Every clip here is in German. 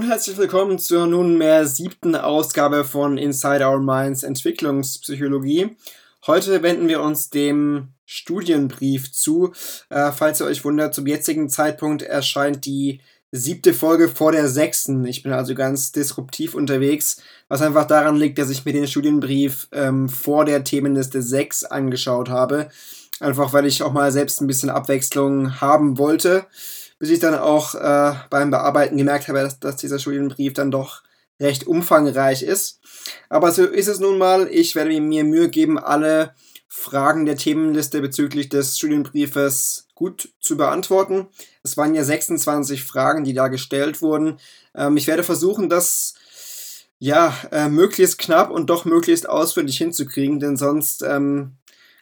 Und herzlich willkommen zur nunmehr siebten Ausgabe von Inside Our Minds Entwicklungspsychologie. Heute wenden wir uns dem Studienbrief zu. Äh, falls ihr euch wundert, zum jetzigen Zeitpunkt erscheint die siebte Folge vor der sechsten. Ich bin also ganz disruptiv unterwegs, was einfach daran liegt, dass ich mir den Studienbrief ähm, vor der Themenliste 6 angeschaut habe. Einfach weil ich auch mal selbst ein bisschen Abwechslung haben wollte bis ich dann auch äh, beim Bearbeiten gemerkt habe, dass, dass dieser Studienbrief dann doch recht umfangreich ist. Aber so ist es nun mal. Ich werde mir Mühe geben, alle Fragen der Themenliste bezüglich des Studienbriefes gut zu beantworten. Es waren ja 26 Fragen, die da gestellt wurden. Ähm, ich werde versuchen, das ja äh, möglichst knapp und doch möglichst ausführlich hinzukriegen, denn sonst ähm,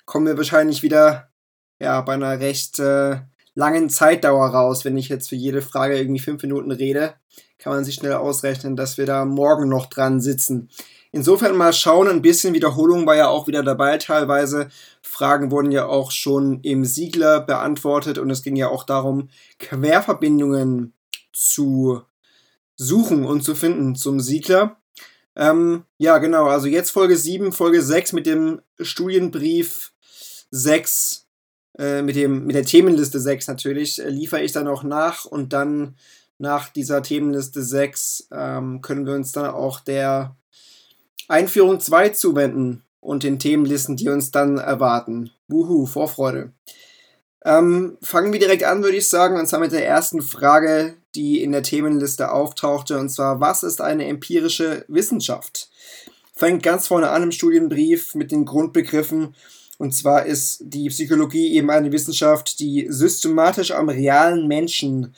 kommen wir wahrscheinlich wieder ja bei einer recht äh, langen Zeitdauer raus. Wenn ich jetzt für jede Frage irgendwie fünf Minuten rede, kann man sich schnell ausrechnen, dass wir da morgen noch dran sitzen. Insofern mal schauen, ein bisschen Wiederholung war ja auch wieder dabei teilweise. Fragen wurden ja auch schon im Siegler beantwortet und es ging ja auch darum, Querverbindungen zu suchen und zu finden zum Siegler. Ähm, ja, genau, also jetzt Folge 7, Folge 6 mit dem Studienbrief 6 äh, mit, dem, mit der Themenliste 6 natürlich, äh, liefere ich dann auch nach und dann nach dieser Themenliste 6 ähm, können wir uns dann auch der Einführung 2 zuwenden und den Themenlisten, die uns dann erwarten. Wuhu, Vorfreude. Ähm, fangen wir direkt an, würde ich sagen, und zwar mit der ersten Frage, die in der Themenliste auftauchte, und zwar, was ist eine empirische Wissenschaft? Fängt ganz vorne an im Studienbrief mit den Grundbegriffen und zwar ist die Psychologie eben eine Wissenschaft, die systematisch am realen Menschen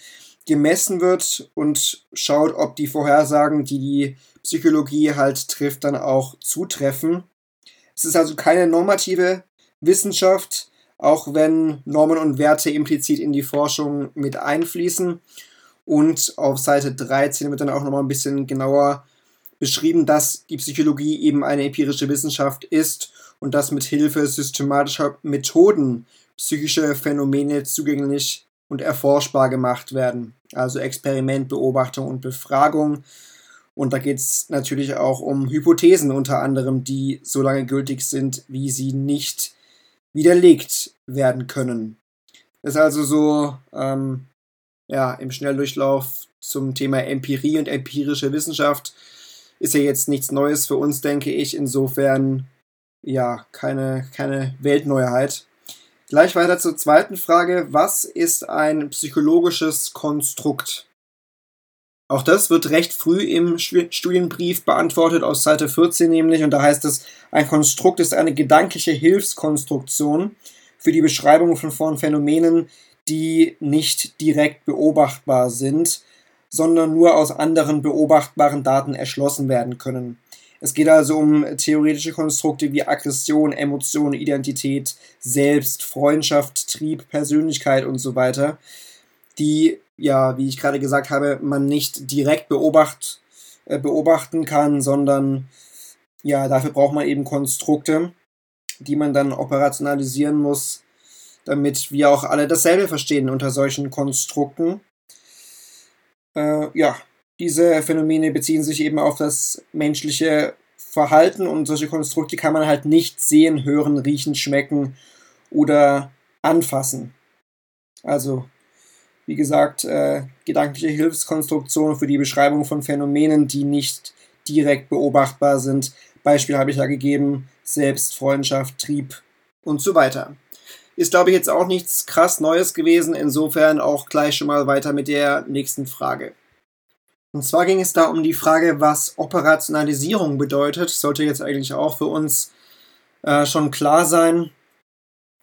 gemessen wird und schaut, ob die Vorhersagen, die die Psychologie halt trifft, dann auch zutreffen. Es ist also keine normative Wissenschaft, auch wenn Normen und Werte implizit in die Forschung mit einfließen. Und auf Seite 13 wird dann auch nochmal ein bisschen genauer beschrieben, dass die Psychologie eben eine empirische Wissenschaft ist und dass mit Hilfe systematischer Methoden psychische Phänomene zugänglich und erforschbar gemacht werden. Also Experiment, Beobachtung und Befragung. Und da geht es natürlich auch um Hypothesen unter anderem, die so lange gültig sind, wie sie nicht widerlegt werden können. Das ist also so ähm, ja, im Schnelldurchlauf zum Thema Empirie und empirische Wissenschaft. Ist ja jetzt nichts Neues für uns, denke ich. Insofern ja, keine, keine Weltneuheit. Gleich weiter zur zweiten Frage. Was ist ein psychologisches Konstrukt? Auch das wird recht früh im Studienbrief beantwortet, aus Seite 14 nämlich, und da heißt es, ein Konstrukt ist eine gedankliche Hilfskonstruktion für die Beschreibung von Phänomenen, die nicht direkt beobachtbar sind, sondern nur aus anderen beobachtbaren Daten erschlossen werden können. Es geht also um theoretische Konstrukte wie Aggression, Emotion, Identität, Selbst, Freundschaft, Trieb, Persönlichkeit und so weiter, die, ja, wie ich gerade gesagt habe, man nicht direkt beobacht, äh, beobachten kann, sondern ja, dafür braucht man eben Konstrukte, die man dann operationalisieren muss, damit wir auch alle dasselbe verstehen unter solchen Konstrukten. Äh, ja, diese Phänomene beziehen sich eben auf das menschliche Verhalten und solche Konstrukte kann man halt nicht sehen, hören, riechen, schmecken oder anfassen. Also, wie gesagt, äh, gedankliche Hilfskonstruktion für die Beschreibung von Phänomenen, die nicht direkt beobachtbar sind. Beispiel habe ich ja gegeben, Selbstfreundschaft, Trieb und so weiter. Ist, glaube ich, jetzt auch nichts krass Neues gewesen. Insofern auch gleich schon mal weiter mit der nächsten Frage. Und zwar ging es da um die Frage, was Operationalisierung bedeutet. Sollte jetzt eigentlich auch für uns äh, schon klar sein.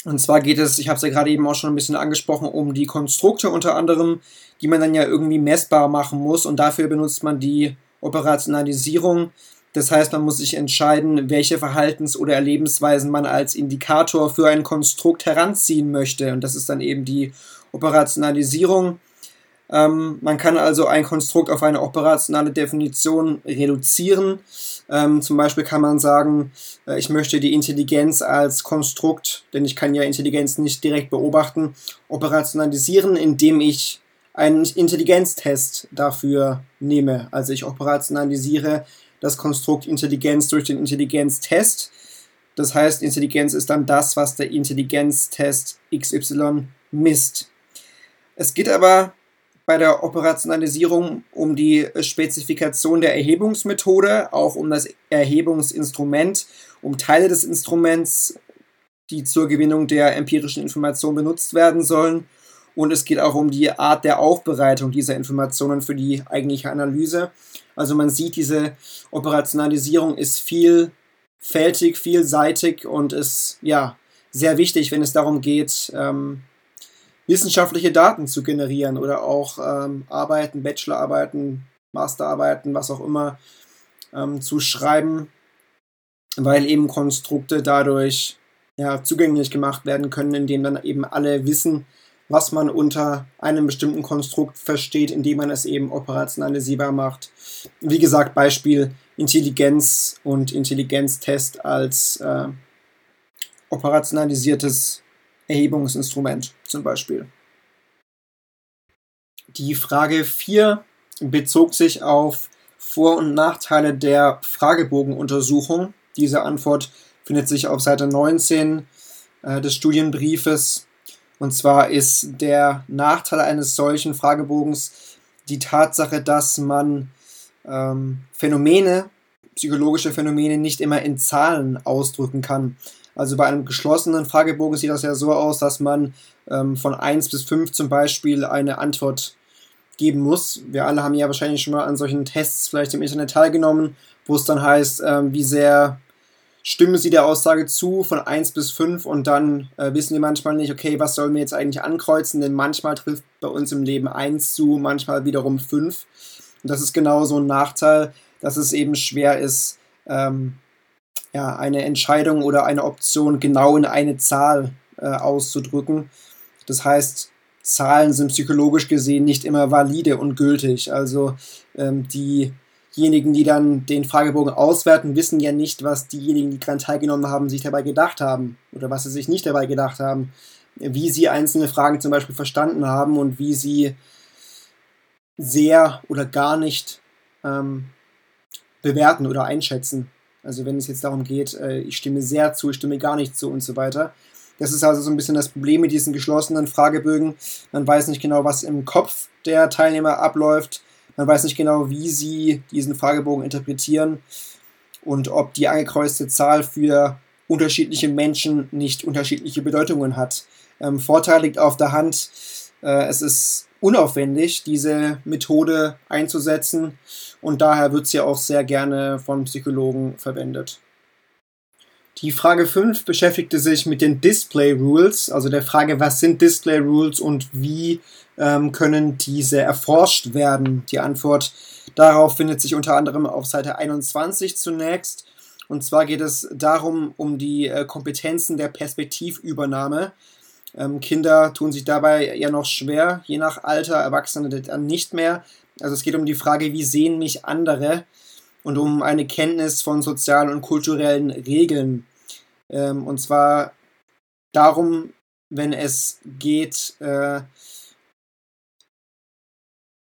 Und zwar geht es, ich habe es ja gerade eben auch schon ein bisschen angesprochen, um die Konstrukte unter anderem, die man dann ja irgendwie messbar machen muss. Und dafür benutzt man die Operationalisierung. Das heißt, man muss sich entscheiden, welche Verhaltens- oder Erlebensweisen man als Indikator für ein Konstrukt heranziehen möchte. Und das ist dann eben die Operationalisierung. Ähm, man kann also ein Konstrukt auf eine operationale Definition reduzieren. Ähm, zum Beispiel kann man sagen, äh, ich möchte die Intelligenz als Konstrukt, denn ich kann ja Intelligenz nicht direkt beobachten, operationalisieren, indem ich einen Intelligenztest dafür nehme. Also ich operationalisiere das Konstrukt Intelligenz durch den Intelligenztest. Das heißt, Intelligenz ist dann das, was der Intelligenztest XY misst. Es geht aber bei der Operationalisierung um die Spezifikation der Erhebungsmethode, auch um das Erhebungsinstrument, um Teile des Instruments, die zur Gewinnung der empirischen Information benutzt werden sollen. Und es geht auch um die Art der Aufbereitung dieser Informationen für die eigentliche Analyse. Also man sieht, diese Operationalisierung ist vielfältig, vielseitig und ist ja sehr wichtig, wenn es darum geht, ähm, wissenschaftliche Daten zu generieren oder auch ähm, Arbeiten, Bachelorarbeiten, Masterarbeiten, was auch immer ähm, zu schreiben, weil eben Konstrukte dadurch ja, zugänglich gemacht werden können, indem dann eben alle wissen, was man unter einem bestimmten Konstrukt versteht, indem man es eben operationalisierbar macht. Wie gesagt, Beispiel Intelligenz und Intelligenztest als äh, operationalisiertes Erhebungsinstrument zum Beispiel. Die Frage 4 bezog sich auf Vor- und Nachteile der Fragebogenuntersuchung. Diese Antwort findet sich auf Seite 19 äh, des Studienbriefes. Und zwar ist der Nachteil eines solchen Fragebogens die Tatsache, dass man ähm, Phänomene, psychologische Phänomene nicht immer in Zahlen ausdrücken kann. Also bei einem geschlossenen Fragebogen sieht das ja so aus, dass man ähm, von 1 bis 5 zum Beispiel eine Antwort geben muss. Wir alle haben ja wahrscheinlich schon mal an solchen Tests vielleicht im Internet teilgenommen, wo es dann heißt, ähm, wie sehr stimmen Sie der Aussage zu von 1 bis 5 und dann äh, wissen wir manchmal nicht, okay, was sollen wir jetzt eigentlich ankreuzen, denn manchmal trifft bei uns im Leben 1 zu, manchmal wiederum 5. Und das ist genau so ein Nachteil, dass es eben schwer ist, ähm, ja, eine Entscheidung oder eine Option genau in eine Zahl äh, auszudrücken. Das heißt, Zahlen sind psychologisch gesehen nicht immer valide und gültig. Also ähm, diejenigen, die dann den Fragebogen auswerten, wissen ja nicht, was diejenigen, die daran teilgenommen haben, sich dabei gedacht haben oder was sie sich nicht dabei gedacht haben, wie sie einzelne Fragen zum Beispiel verstanden haben und wie sie sehr oder gar nicht ähm, bewerten oder einschätzen. Also wenn es jetzt darum geht, äh, ich stimme sehr zu, ich stimme gar nicht zu und so weiter. Das ist also so ein bisschen das Problem mit diesen geschlossenen Fragebögen. Man weiß nicht genau, was im Kopf der Teilnehmer abläuft. Man weiß nicht genau, wie sie diesen Fragebogen interpretieren und ob die angekreuzte Zahl für unterschiedliche Menschen nicht unterschiedliche Bedeutungen hat. Ähm, Vorteil liegt auf der Hand. Äh, es ist unaufwendig, diese Methode einzusetzen und daher wird sie auch sehr gerne von Psychologen verwendet. Die Frage 5 beschäftigte sich mit den Display Rules, also der Frage, was sind Display Rules und wie ähm, können diese erforscht werden. Die Antwort darauf findet sich unter anderem auf Seite 21 zunächst. Und zwar geht es darum, um die äh, Kompetenzen der Perspektivübernahme. Ähm, Kinder tun sich dabei eher noch schwer, je nach Alter, Erwachsene nicht mehr. Also es geht um die Frage, wie sehen mich andere und um eine Kenntnis von sozialen und kulturellen Regeln. Ähm, und zwar darum, wenn es geht, äh,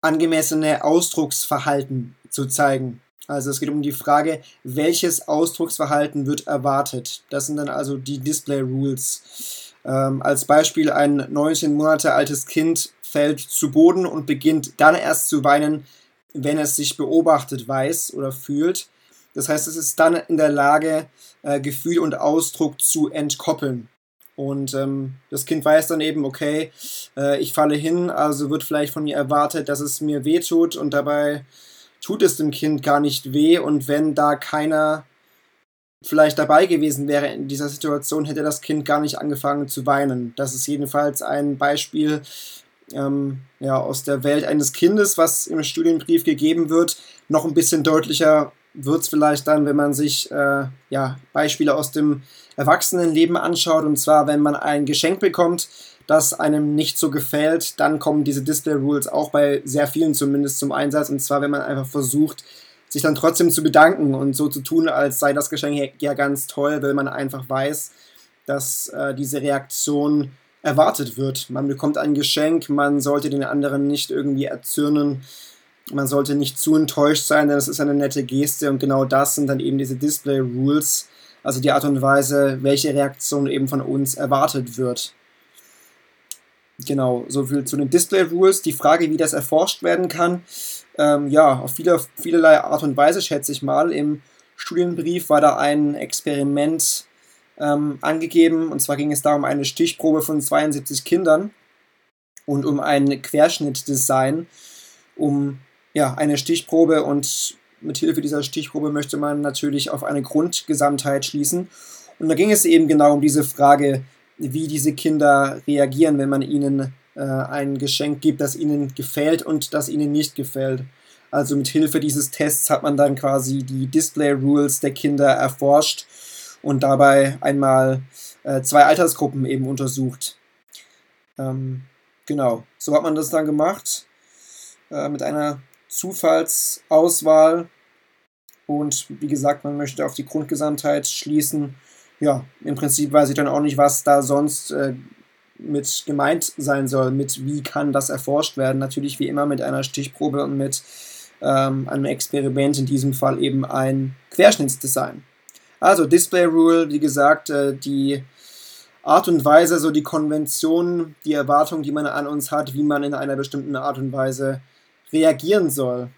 angemessene Ausdrucksverhalten zu zeigen. Also es geht um die Frage, welches Ausdrucksverhalten wird erwartet. Das sind dann also die Display Rules. Ähm, als Beispiel ein 19 Monate altes Kind fällt zu Boden und beginnt dann erst zu weinen, wenn es sich beobachtet weiß oder fühlt. Das heißt, es ist dann in der Lage, äh, Gefühl und Ausdruck zu entkoppeln. Und ähm, das Kind weiß dann eben, okay, äh, ich falle hin, also wird vielleicht von mir erwartet, dass es mir weh tut und dabei tut es dem Kind gar nicht weh. Und wenn da keiner vielleicht dabei gewesen wäre in dieser Situation, hätte das Kind gar nicht angefangen zu weinen. Das ist jedenfalls ein Beispiel ähm, ja, aus der Welt eines Kindes, was im Studienbrief gegeben wird. Noch ein bisschen deutlicher wird es vielleicht dann, wenn man sich äh, ja, Beispiele aus dem Erwachsenenleben anschaut. Und zwar, wenn man ein Geschenk bekommt, das einem nicht so gefällt, dann kommen diese Display Rules auch bei sehr vielen zumindest zum Einsatz. Und zwar, wenn man einfach versucht, sich dann trotzdem zu bedanken und so zu tun, als sei das Geschenk ja ganz toll, weil man einfach weiß, dass äh, diese Reaktion erwartet wird. Man bekommt ein Geschenk, man sollte den anderen nicht irgendwie erzürnen, man sollte nicht zu enttäuscht sein, denn es ist eine nette Geste und genau das sind dann eben diese Display Rules, also die Art und Weise, welche Reaktion eben von uns erwartet wird. Genau, so viel zu den Display Rules. Die Frage, wie das erforscht werden kann, ähm, ja, auf viele, vielerlei Art und Weise, schätze ich mal. Im Studienbrief war da ein Experiment ähm, angegeben, und zwar ging es da um eine Stichprobe von 72 Kindern und um ein Querschnittdesign, um ja, eine Stichprobe und mit Hilfe dieser Stichprobe möchte man natürlich auf eine Grundgesamtheit schließen. Und da ging es eben genau um diese Frage, wie diese Kinder reagieren, wenn man ihnen äh, ein Geschenk gibt, das ihnen gefällt und das ihnen nicht gefällt. Also mit Hilfe dieses Tests hat man dann quasi die Display Rules der Kinder erforscht und dabei einmal äh, zwei Altersgruppen eben untersucht. Ähm, genau, so hat man das dann gemacht äh, mit einer Zufallsauswahl. Und wie gesagt, man möchte auf die Grundgesamtheit schließen. Ja, im Prinzip weiß ich dann auch nicht, was da sonst äh, mit gemeint sein soll, mit wie kann das erforscht werden. Natürlich wie immer mit einer Stichprobe und mit ähm, einem Experiment, in diesem Fall eben ein Querschnittsdesign. Also Display Rule, wie gesagt, äh, die Art und Weise, so die Konvention, die Erwartung, die man an uns hat, wie man in einer bestimmten Art und Weise reagieren soll.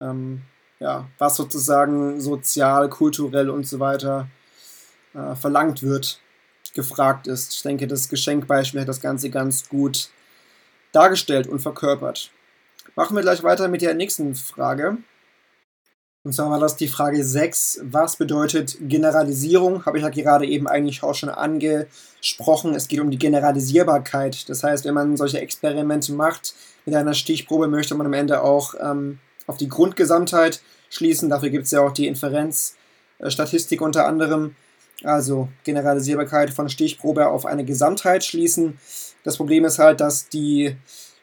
Ähm, ja, was sozusagen sozial, kulturell und so weiter äh, verlangt wird, gefragt ist. Ich denke, das Geschenkbeispiel hat das Ganze ganz gut dargestellt und verkörpert. Machen wir gleich weiter mit der nächsten Frage. Und zwar war das die Frage 6. Was bedeutet Generalisierung? Habe ich ja gerade eben eigentlich auch schon angesprochen. Es geht um die Generalisierbarkeit. Das heißt, wenn man solche Experimente macht, mit einer Stichprobe möchte man am Ende auch ähm, auf die Grundgesamtheit schließen. Dafür gibt es ja auch die Inferenzstatistik unter anderem. Also Generalisierbarkeit von Stichprobe auf eine Gesamtheit schließen. Das Problem ist halt, dass die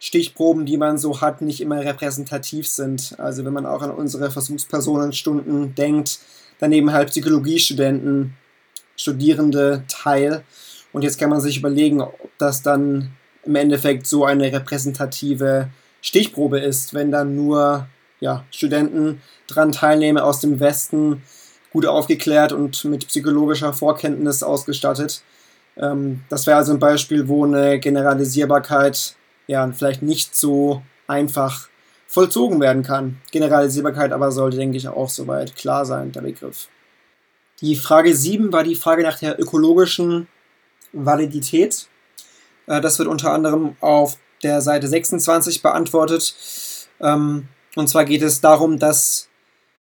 Stichproben, die man so hat, nicht immer repräsentativ sind. Also wenn man auch an unsere Versuchspersonenstunden denkt, daneben halt Psychologiestudenten, Studierende teil. Und jetzt kann man sich überlegen, ob das dann im Endeffekt so eine repräsentative Stichprobe ist, wenn dann nur ja, Studenten dran teilnehmen aus dem Westen, gut aufgeklärt und mit psychologischer Vorkenntnis ausgestattet. Ähm, das wäre also ein Beispiel, wo eine Generalisierbarkeit ja vielleicht nicht so einfach vollzogen werden kann. Generalisierbarkeit aber sollte, denke ich, auch soweit klar sein, der Begriff. Die Frage 7 war die Frage nach der ökologischen Validität. Äh, das wird unter anderem auf der Seite 26 beantwortet. Ähm, und zwar geht es darum, dass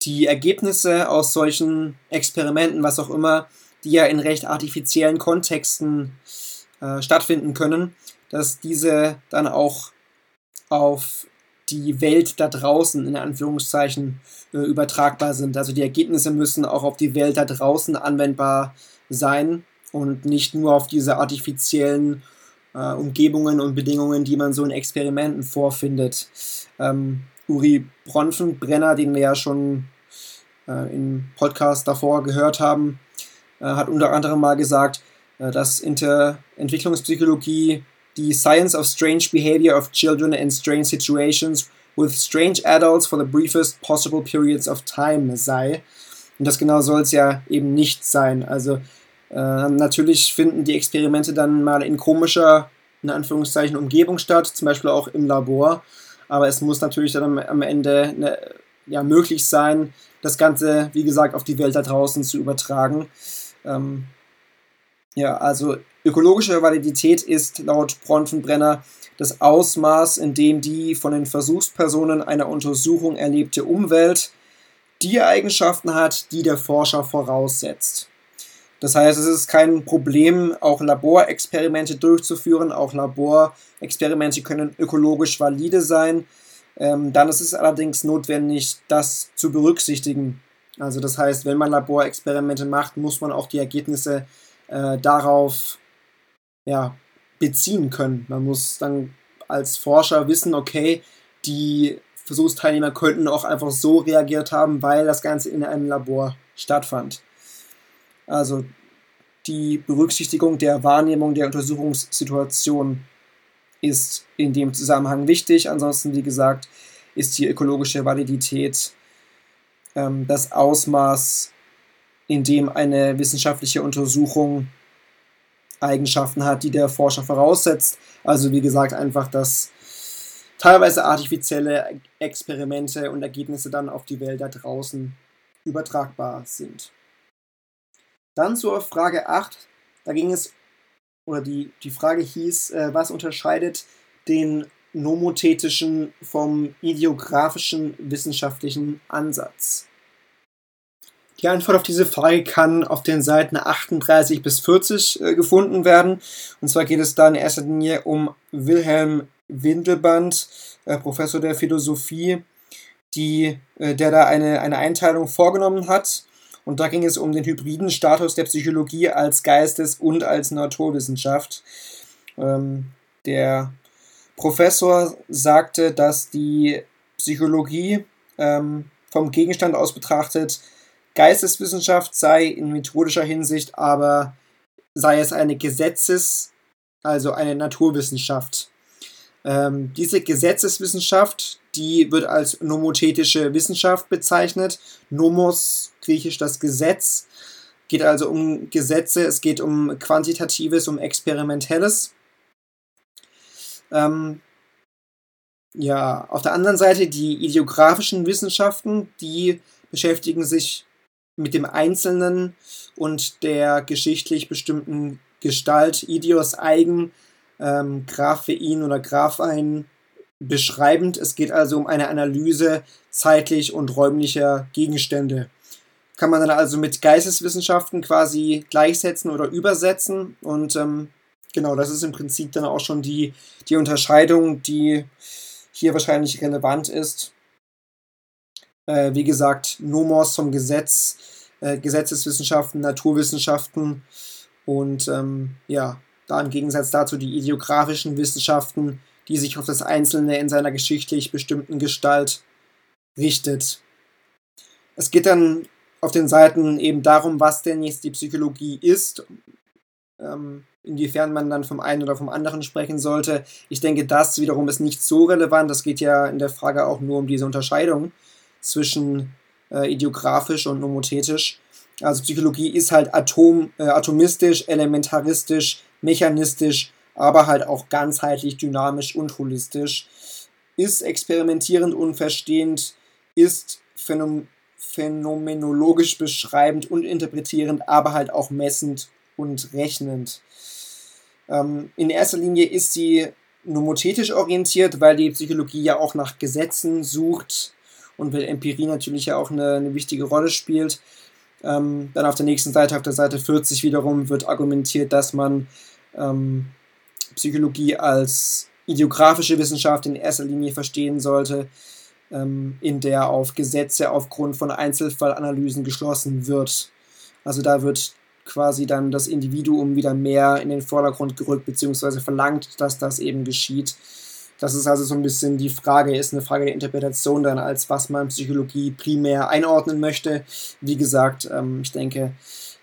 die Ergebnisse aus solchen Experimenten, was auch immer, die ja in recht artifiziellen Kontexten äh, stattfinden können, dass diese dann auch auf die Welt da draußen in Anführungszeichen äh, übertragbar sind. Also die Ergebnisse müssen auch auf die Welt da draußen anwendbar sein und nicht nur auf diese artifiziellen äh, Umgebungen und Bedingungen, die man so in Experimenten vorfindet. Ähm, Uri Bronfenbrenner, den wir ja schon äh, im Podcast davor gehört haben, äh, hat unter anderem mal gesagt, äh, dass in der Entwicklungspsychologie die Science of Strange Behavior of Children in Strange Situations with Strange Adults for the briefest possible periods of time sei. Und das genau soll es ja eben nicht sein. Also äh, natürlich finden die Experimente dann mal in komischer, in Anführungszeichen, Umgebung statt, zum Beispiel auch im Labor. Aber es muss natürlich dann am, am Ende ne, ja, möglich sein, das Ganze, wie gesagt, auf die Welt da draußen zu übertragen. Ähm, ja, also ökologische Validität ist laut Bronfenbrenner das Ausmaß, in dem die von den Versuchspersonen einer Untersuchung erlebte Umwelt die Eigenschaften hat, die der Forscher voraussetzt. Das heißt, es ist kein Problem, auch Laborexperimente durchzuführen. Auch Laborexperimente können ökologisch valide sein. Ähm, dann ist es allerdings notwendig, das zu berücksichtigen. Also das heißt, wenn man Laborexperimente macht, muss man auch die Ergebnisse äh, darauf ja, beziehen können. Man muss dann als Forscher wissen, okay, die Versuchsteilnehmer könnten auch einfach so reagiert haben, weil das Ganze in einem Labor stattfand. Also die Berücksichtigung der Wahrnehmung der Untersuchungssituation ist in dem Zusammenhang wichtig. Ansonsten, wie gesagt, ist die ökologische Validität ähm, das Ausmaß, in dem eine wissenschaftliche Untersuchung Eigenschaften hat, die der Forscher voraussetzt. Also wie gesagt, einfach, dass teilweise artifizielle Experimente und Ergebnisse dann auf die Welt da draußen übertragbar sind. Dann zur Frage 8. Da ging es, oder die, die Frage hieß, äh, was unterscheidet den nomothetischen vom ideografischen wissenschaftlichen Ansatz? Die Antwort auf diese Frage kann auf den Seiten 38 bis 40 äh, gefunden werden. Und zwar geht es da in erster Linie um Wilhelm Windelband, äh, Professor der Philosophie, die, äh, der da eine, eine Einteilung vorgenommen hat. Und da ging es um den hybriden Status der Psychologie als Geistes- und als Naturwissenschaft. Ähm, der Professor sagte, dass die Psychologie ähm, vom Gegenstand aus betrachtet Geisteswissenschaft sei in methodischer Hinsicht aber sei es eine Gesetzes-, also eine Naturwissenschaft. Ähm, diese Gesetzeswissenschaft, die wird als nomothetische Wissenschaft bezeichnet. Nomos, griechisch das Gesetz, geht also um Gesetze, es geht um Quantitatives, um Experimentelles. Ähm, ja, auf der anderen Seite die ideografischen Wissenschaften, die beschäftigen sich mit dem Einzelnen und der geschichtlich bestimmten Gestalt, Idios eigen, ähm, Graphein oder Graphein beschreibend. Es geht also um eine Analyse zeitlich und räumlicher Gegenstände. Kann man dann also mit Geisteswissenschaften quasi gleichsetzen oder übersetzen und ähm, genau, das ist im Prinzip dann auch schon die, die Unterscheidung, die hier wahrscheinlich relevant ist. Äh, wie gesagt, Nomos vom Gesetz, äh, Gesetzeswissenschaften, Naturwissenschaften und ähm, ja, da im Gegensatz dazu die ideografischen Wissenschaften, die sich auf das Einzelne in seiner geschichtlich bestimmten Gestalt richtet. Es geht dann auf den Seiten eben darum, was denn jetzt die Psychologie ist, ähm, inwiefern man dann vom einen oder vom anderen sprechen sollte. Ich denke, das wiederum ist nicht so relevant. Das geht ja in der Frage auch nur um diese Unterscheidung zwischen äh, ideografisch und nomothetisch. Also Psychologie ist halt atom, äh, atomistisch, elementaristisch, mechanistisch, aber halt auch ganzheitlich, dynamisch und holistisch. Ist experimentierend und verstehend, ist phänom phänomenologisch beschreibend und interpretierend, aber halt auch messend und rechnend. Ähm, in erster Linie ist sie nomothetisch orientiert, weil die Psychologie ja auch nach Gesetzen sucht, und weil Empirie natürlich ja auch eine, eine wichtige Rolle spielt. Ähm, dann auf der nächsten Seite, auf der Seite 40 wiederum, wird argumentiert, dass man ähm, Psychologie als ideografische Wissenschaft in erster Linie verstehen sollte, ähm, in der auf Gesetze aufgrund von Einzelfallanalysen geschlossen wird. Also da wird quasi dann das Individuum wieder mehr in den Vordergrund gerückt, beziehungsweise verlangt, dass das eben geschieht. Das ist also so ein bisschen die Frage, ist eine Frage der Interpretation dann, als was man Psychologie primär einordnen möchte. Wie gesagt, ähm, ich denke,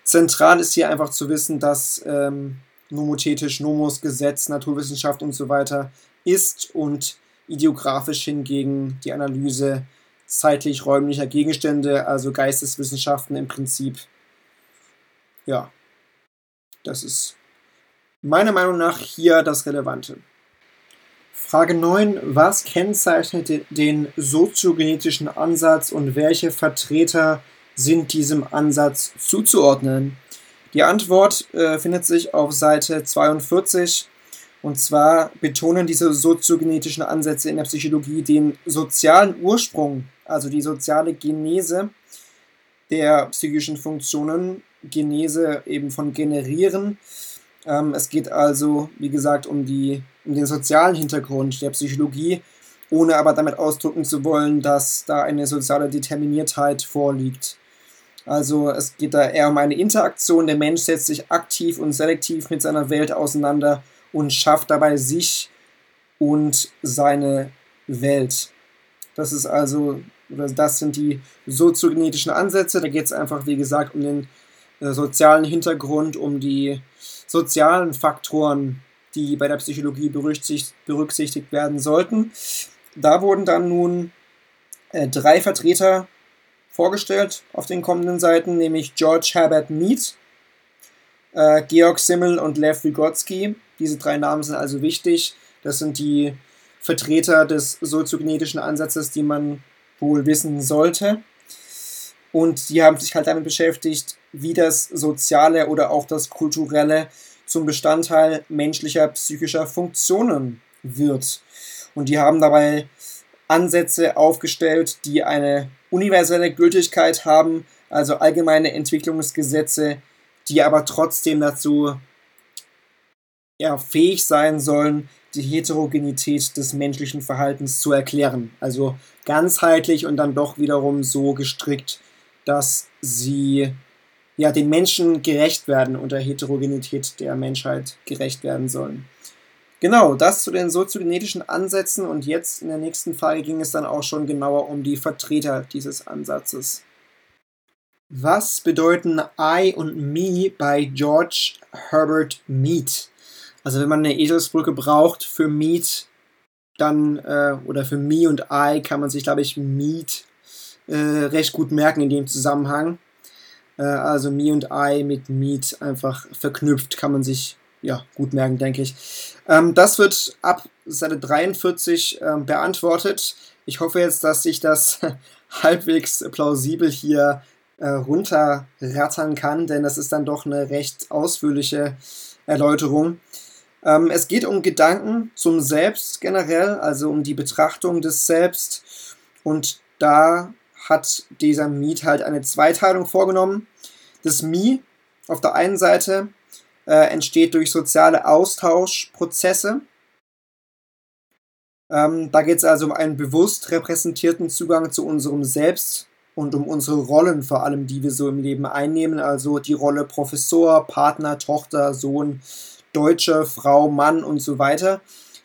zentral ist hier einfach zu wissen, dass ähm, nomothetisch, Nomos, Gesetz, Naturwissenschaft und so weiter ist und ideografisch hingegen die Analyse zeitlich-räumlicher Gegenstände, also Geisteswissenschaften im Prinzip. Ja, das ist meiner Meinung nach hier das Relevante. Frage 9. Was kennzeichnet den soziogenetischen Ansatz und welche Vertreter sind diesem Ansatz zuzuordnen? Die Antwort äh, findet sich auf Seite 42. Und zwar betonen diese soziogenetischen Ansätze in der Psychologie den sozialen Ursprung, also die soziale Genese der psychischen Funktionen, Genese eben von generieren. Ähm, es geht also, wie gesagt, um die um den sozialen Hintergrund der Psychologie, ohne aber damit ausdrücken zu wollen, dass da eine soziale Determiniertheit vorliegt. Also es geht da eher um eine Interaktion. Der Mensch setzt sich aktiv und selektiv mit seiner Welt auseinander und schafft dabei sich und seine Welt. Das ist also, das sind die soziogenetischen Ansätze. Da geht es einfach, wie gesagt, um den äh, sozialen Hintergrund, um die sozialen Faktoren, die bei der Psychologie berücksichtigt werden sollten. Da wurden dann nun äh, drei Vertreter vorgestellt auf den kommenden Seiten, nämlich George Herbert Mead, äh, Georg Simmel und Lev Vygotsky. Diese drei Namen sind also wichtig. Das sind die Vertreter des soziogenetischen Ansatzes, die man wohl wissen sollte. Und die haben sich halt damit beschäftigt, wie das Soziale oder auch das Kulturelle zum Bestandteil menschlicher psychischer Funktionen wird. Und die haben dabei Ansätze aufgestellt, die eine universelle Gültigkeit haben, also allgemeine Entwicklungsgesetze, die aber trotzdem dazu ja, fähig sein sollen, die Heterogenität des menschlichen Verhaltens zu erklären. Also ganzheitlich und dann doch wiederum so gestrickt, dass sie ja, den Menschen gerecht werden und der Heterogenität der Menschheit gerecht werden sollen. Genau, das zu den soziogenetischen Ansätzen und jetzt in der nächsten Frage ging es dann auch schon genauer um die Vertreter dieses Ansatzes. Was bedeuten I und me bei George Herbert Mead? Also wenn man eine Eselsbrücke braucht für Mead, dann, äh, oder für me und I kann man sich, glaube ich, Mead äh, recht gut merken in dem Zusammenhang. Äh, also me und I mit Mead einfach verknüpft, kann man sich ja, gut merken, denke ich. Ähm, das wird ab Seite 43 ähm, beantwortet. Ich hoffe jetzt, dass ich das halbwegs plausibel hier äh, runterrattern kann, denn das ist dann doch eine recht ausführliche Erläuterung. Ähm, es geht um Gedanken zum Selbst generell, also um die Betrachtung des Selbst. Und da hat dieser Miet halt eine Zweiteilung vorgenommen. Das Mi auf der einen Seite äh, entsteht durch soziale Austauschprozesse. Ähm, da geht es also um einen bewusst repräsentierten Zugang zu unserem Selbst und um unsere Rollen vor allem, die wir so im Leben einnehmen. Also die Rolle Professor, Partner, Tochter, Sohn, Deutsche, Frau, Mann und so weiter.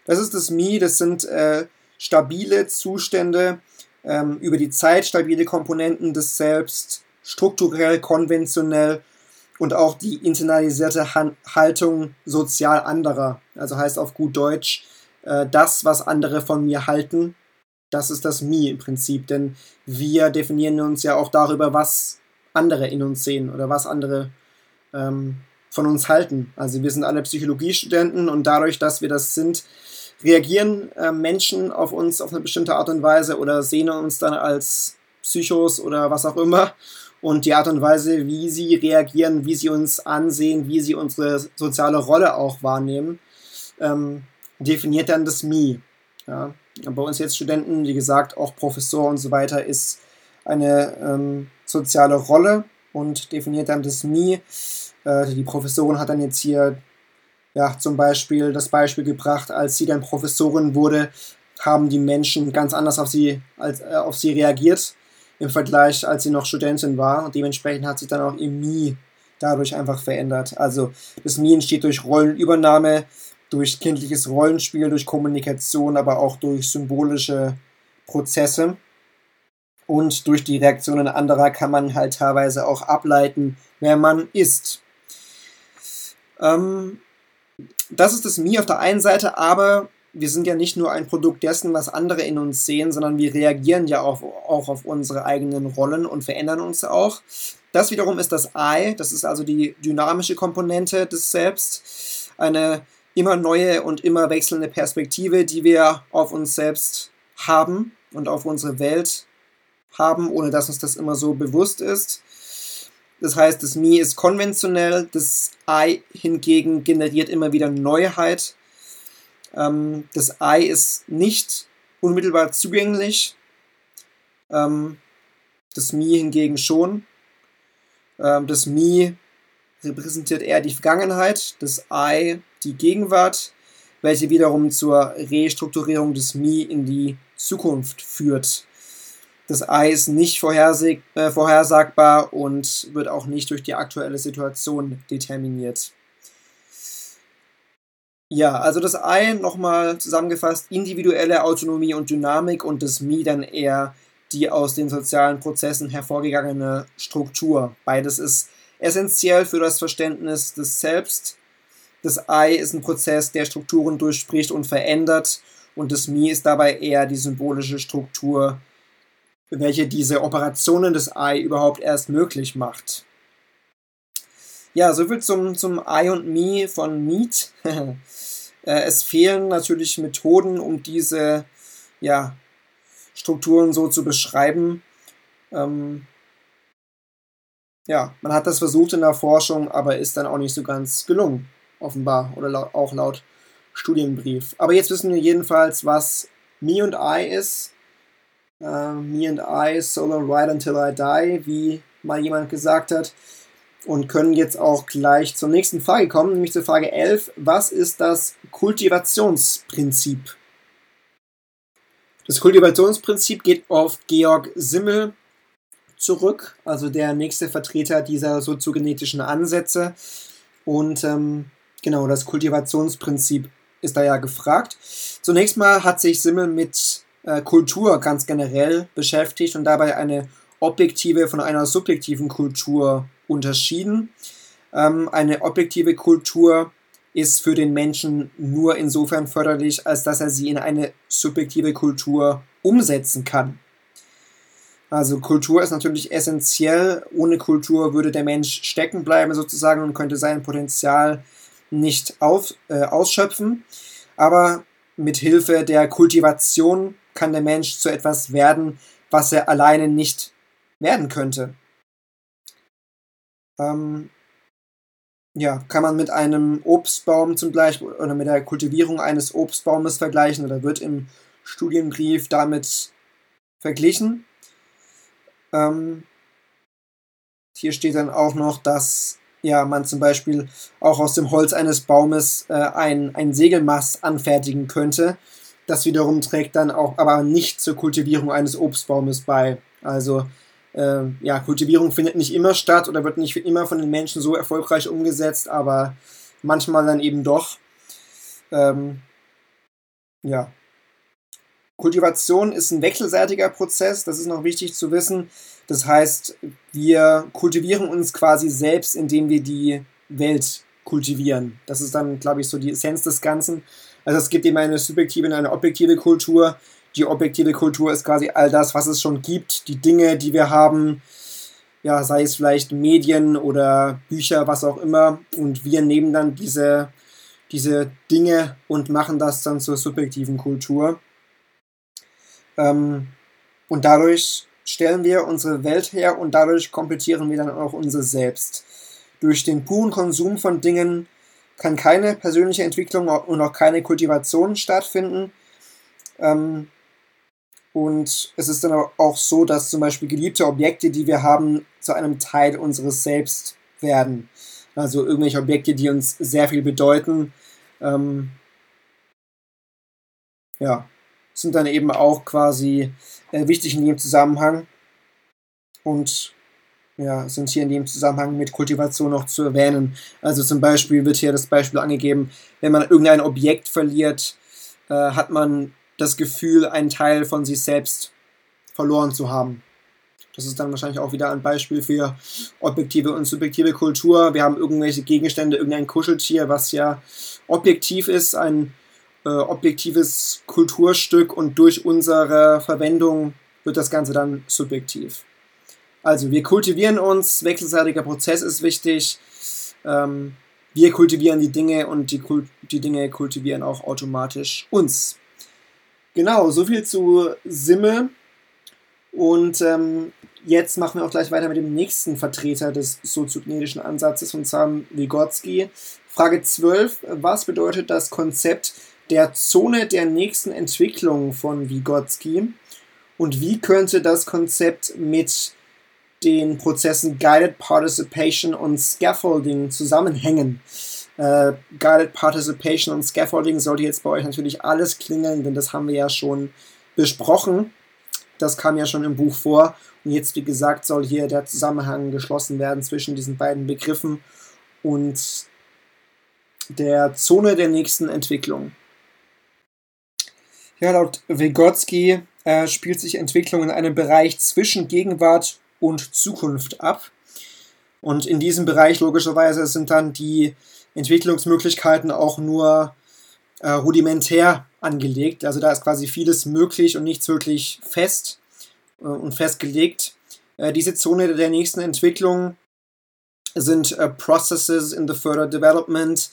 Das ist das Mi, das sind äh, stabile Zustände, ähm, über die Zeit stabile Komponenten des Selbst, strukturell, konventionell und auch die internalisierte Han Haltung sozial anderer. Also heißt auf gut Deutsch, äh, das, was andere von mir halten, das ist das Mi im Prinzip. Denn wir definieren uns ja auch darüber, was andere in uns sehen oder was andere ähm, von uns halten. Also wir sind alle Psychologiestudenten und dadurch, dass wir das sind, reagieren äh, Menschen auf uns auf eine bestimmte Art und Weise oder sehen uns dann als Psychos oder was auch immer und die Art und Weise, wie sie reagieren, wie sie uns ansehen, wie sie unsere soziale Rolle auch wahrnehmen, ähm, definiert dann das Me. Ja. Bei uns jetzt Studenten, wie gesagt, auch Professor und so weiter, ist eine ähm, soziale Rolle und definiert dann das Me. Äh, die Professorin hat dann jetzt hier ja, zum Beispiel das Beispiel gebracht, als sie dann Professorin wurde, haben die Menschen ganz anders auf sie, als, äh, auf sie reagiert im Vergleich, als sie noch Studentin war. Und dementsprechend hat sich dann auch ihr Mi dadurch einfach verändert. Also das Mi entsteht durch Rollenübernahme, durch kindliches Rollenspiel, durch Kommunikation, aber auch durch symbolische Prozesse. Und durch die Reaktionen anderer kann man halt teilweise auch ableiten, wer man ist. Ähm, das ist das Mi auf der einen Seite, aber wir sind ja nicht nur ein Produkt dessen, was andere in uns sehen, sondern wir reagieren ja auch, auch auf unsere eigenen Rollen und verändern uns auch. Das wiederum ist das I, das ist also die dynamische Komponente des Selbst, eine immer neue und immer wechselnde Perspektive, die wir auf uns selbst haben und auf unsere Welt haben, ohne dass uns das immer so bewusst ist. Das heißt, das Me ist konventionell, das I hingegen generiert immer wieder Neuheit ähm, das Ei ist nicht unmittelbar zugänglich. Ähm, das Mi hingegen schon. Ähm, das Mi repräsentiert eher die Vergangenheit, das Ei die Gegenwart, welche wiederum zur Restrukturierung des Mi in die Zukunft führt. Das Ei ist nicht äh, vorhersagbar und wird auch nicht durch die aktuelle Situation determiniert. Ja, also das I nochmal zusammengefasst, individuelle Autonomie und Dynamik und das Mi dann eher die aus den sozialen Prozessen hervorgegangene Struktur. Beides ist essentiell für das Verständnis des Selbst. Das I ist ein Prozess, der Strukturen durchspricht und verändert. Und das Mi ist dabei eher die symbolische Struktur, welche diese Operationen des I überhaupt erst möglich macht. Ja, soviel zum, zum I und Me von Meat. Äh, es fehlen natürlich Methoden, um diese ja, Strukturen so zu beschreiben. Ähm, ja, man hat das versucht in der Forschung, aber ist dann auch nicht so ganz gelungen, offenbar, oder laut, auch laut Studienbrief. Aber jetzt wissen wir jedenfalls, was Me und I ist. Uh, me and I, solo ride until I die, wie mal jemand gesagt hat und können jetzt auch gleich zur nächsten Frage kommen, nämlich zur Frage 11. Was ist das Kultivationsprinzip? Das Kultivationsprinzip geht auf Georg Simmel zurück, also der nächste Vertreter dieser soziogenetischen Ansätze. Und ähm, genau, das Kultivationsprinzip ist da ja gefragt. Zunächst mal hat sich Simmel mit äh, Kultur ganz generell beschäftigt und dabei eine objektive von einer subjektiven Kultur unterschieden. Ähm, eine objektive Kultur ist für den Menschen nur insofern förderlich, als dass er sie in eine subjektive Kultur umsetzen kann. Also Kultur ist natürlich essentiell. Ohne Kultur würde der Mensch stecken bleiben sozusagen und könnte sein Potenzial nicht auf, äh, ausschöpfen. Aber mit Hilfe der Kultivation kann der Mensch zu etwas werden, was er alleine nicht werden könnte. Ähm, ja, kann man mit einem Obstbaum zum Beispiel oder mit der Kultivierung eines Obstbaumes vergleichen oder wird im Studienbrief damit verglichen. Ähm, hier steht dann auch noch, dass ja, man zum Beispiel auch aus dem Holz eines Baumes äh, ein, ein Segelmast anfertigen könnte. Das wiederum trägt dann auch aber nicht zur Kultivierung eines Obstbaumes bei. Also äh, ja, Kultivierung findet nicht immer statt oder wird nicht immer von den Menschen so erfolgreich umgesetzt, aber manchmal dann eben doch. Ähm, ja. Kultivation ist ein wechselseitiger Prozess, das ist noch wichtig zu wissen. Das heißt, wir kultivieren uns quasi selbst, indem wir die Welt kultivieren. Das ist dann, glaube ich, so die Essenz des Ganzen. Also es gibt eben eine subjektive und eine objektive Kultur die objektive Kultur ist quasi all das, was es schon gibt, die Dinge, die wir haben, ja, sei es vielleicht Medien oder Bücher, was auch immer. Und wir nehmen dann diese, diese Dinge und machen das dann zur subjektiven Kultur. Ähm, und dadurch stellen wir unsere Welt her und dadurch komplettieren wir dann auch unser Selbst. Durch den puren Konsum von Dingen kann keine persönliche Entwicklung und auch keine Kultivation stattfinden. Ähm, und es ist dann auch so, dass zum Beispiel geliebte Objekte, die wir haben, zu einem Teil unseres Selbst werden. Also irgendwelche Objekte, die uns sehr viel bedeuten, ähm, ja, sind dann eben auch quasi äh, wichtig in dem Zusammenhang und ja, sind hier in dem Zusammenhang mit Kultivation noch zu erwähnen. Also zum Beispiel wird hier das Beispiel angegeben, wenn man irgendein Objekt verliert, äh, hat man das Gefühl, einen Teil von sich selbst verloren zu haben. Das ist dann wahrscheinlich auch wieder ein Beispiel für objektive und subjektive Kultur. Wir haben irgendwelche Gegenstände, irgendein Kuscheltier, was ja objektiv ist, ein äh, objektives Kulturstück und durch unsere Verwendung wird das Ganze dann subjektiv. Also wir kultivieren uns, wechselseitiger Prozess ist wichtig. Ähm, wir kultivieren die Dinge und die, Kult die Dinge kultivieren auch automatisch uns. Genau, soviel zu Simme. Und ähm, jetzt machen wir auch gleich weiter mit dem nächsten Vertreter des soziogenetischen Ansatzes, und zwar Vygotsky. Frage 12. Was bedeutet das Konzept der Zone der nächsten Entwicklung von Vygotsky? Und wie könnte das Konzept mit den Prozessen Guided Participation und Scaffolding zusammenhängen? Äh, Guided Participation und Scaffolding sollte jetzt bei euch natürlich alles klingeln, denn das haben wir ja schon besprochen. Das kam ja schon im Buch vor. Und jetzt, wie gesagt, soll hier der Zusammenhang geschlossen werden zwischen diesen beiden Begriffen und der Zone der nächsten Entwicklung. Ja, laut Vygotsky äh, spielt sich Entwicklung in einem Bereich zwischen Gegenwart und Zukunft ab. Und in diesem Bereich logischerweise sind dann die Entwicklungsmöglichkeiten auch nur äh, rudimentär angelegt. Also da ist quasi vieles möglich und nichts wirklich fest äh, und festgelegt. Äh, diese Zone der nächsten Entwicklung sind uh, processes in the further development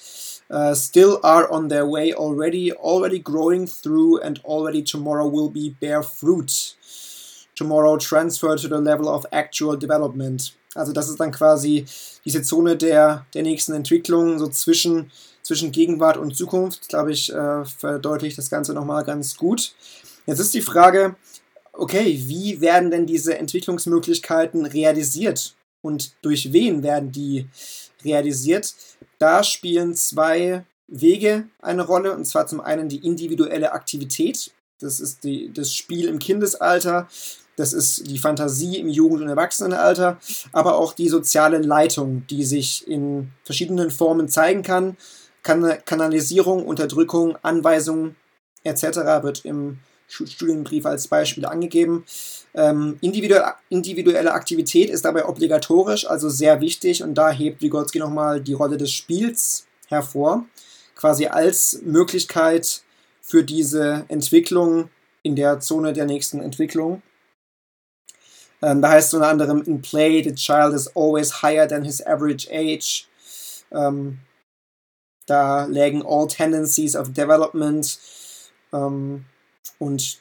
uh, still are on their way already, already growing through, and already tomorrow will be bear fruit. Tomorrow transfer to the level of actual development. Also das ist dann quasi diese Zone der, der nächsten Entwicklung, so zwischen, zwischen Gegenwart und Zukunft, glaube ich, äh, verdeutlicht das Ganze nochmal ganz gut. Jetzt ist die Frage, okay, wie werden denn diese Entwicklungsmöglichkeiten realisiert? und durch wen werden die realisiert. Da spielen zwei Wege eine Rolle, und zwar zum einen die individuelle Aktivität, das ist die, das Spiel im Kindesalter, das ist die Fantasie im Jugend- und Erwachsenenalter, aber auch die soziale Leitung, die sich in verschiedenen Formen zeigen kann. kan Kanalisierung, Unterdrückung, Anweisung etc. wird im Studienbrief als Beispiel angegeben. Ähm, individuelle, individuelle Aktivität ist dabei obligatorisch, also sehr wichtig und da hebt Vygotsky nochmal die Rolle des Spiels hervor, quasi als Möglichkeit für diese Entwicklung in der Zone der nächsten Entwicklung. Ähm, da heißt es unter anderem, in play the child is always higher than his average age. Ähm, da lägen all tendencies of development ähm, und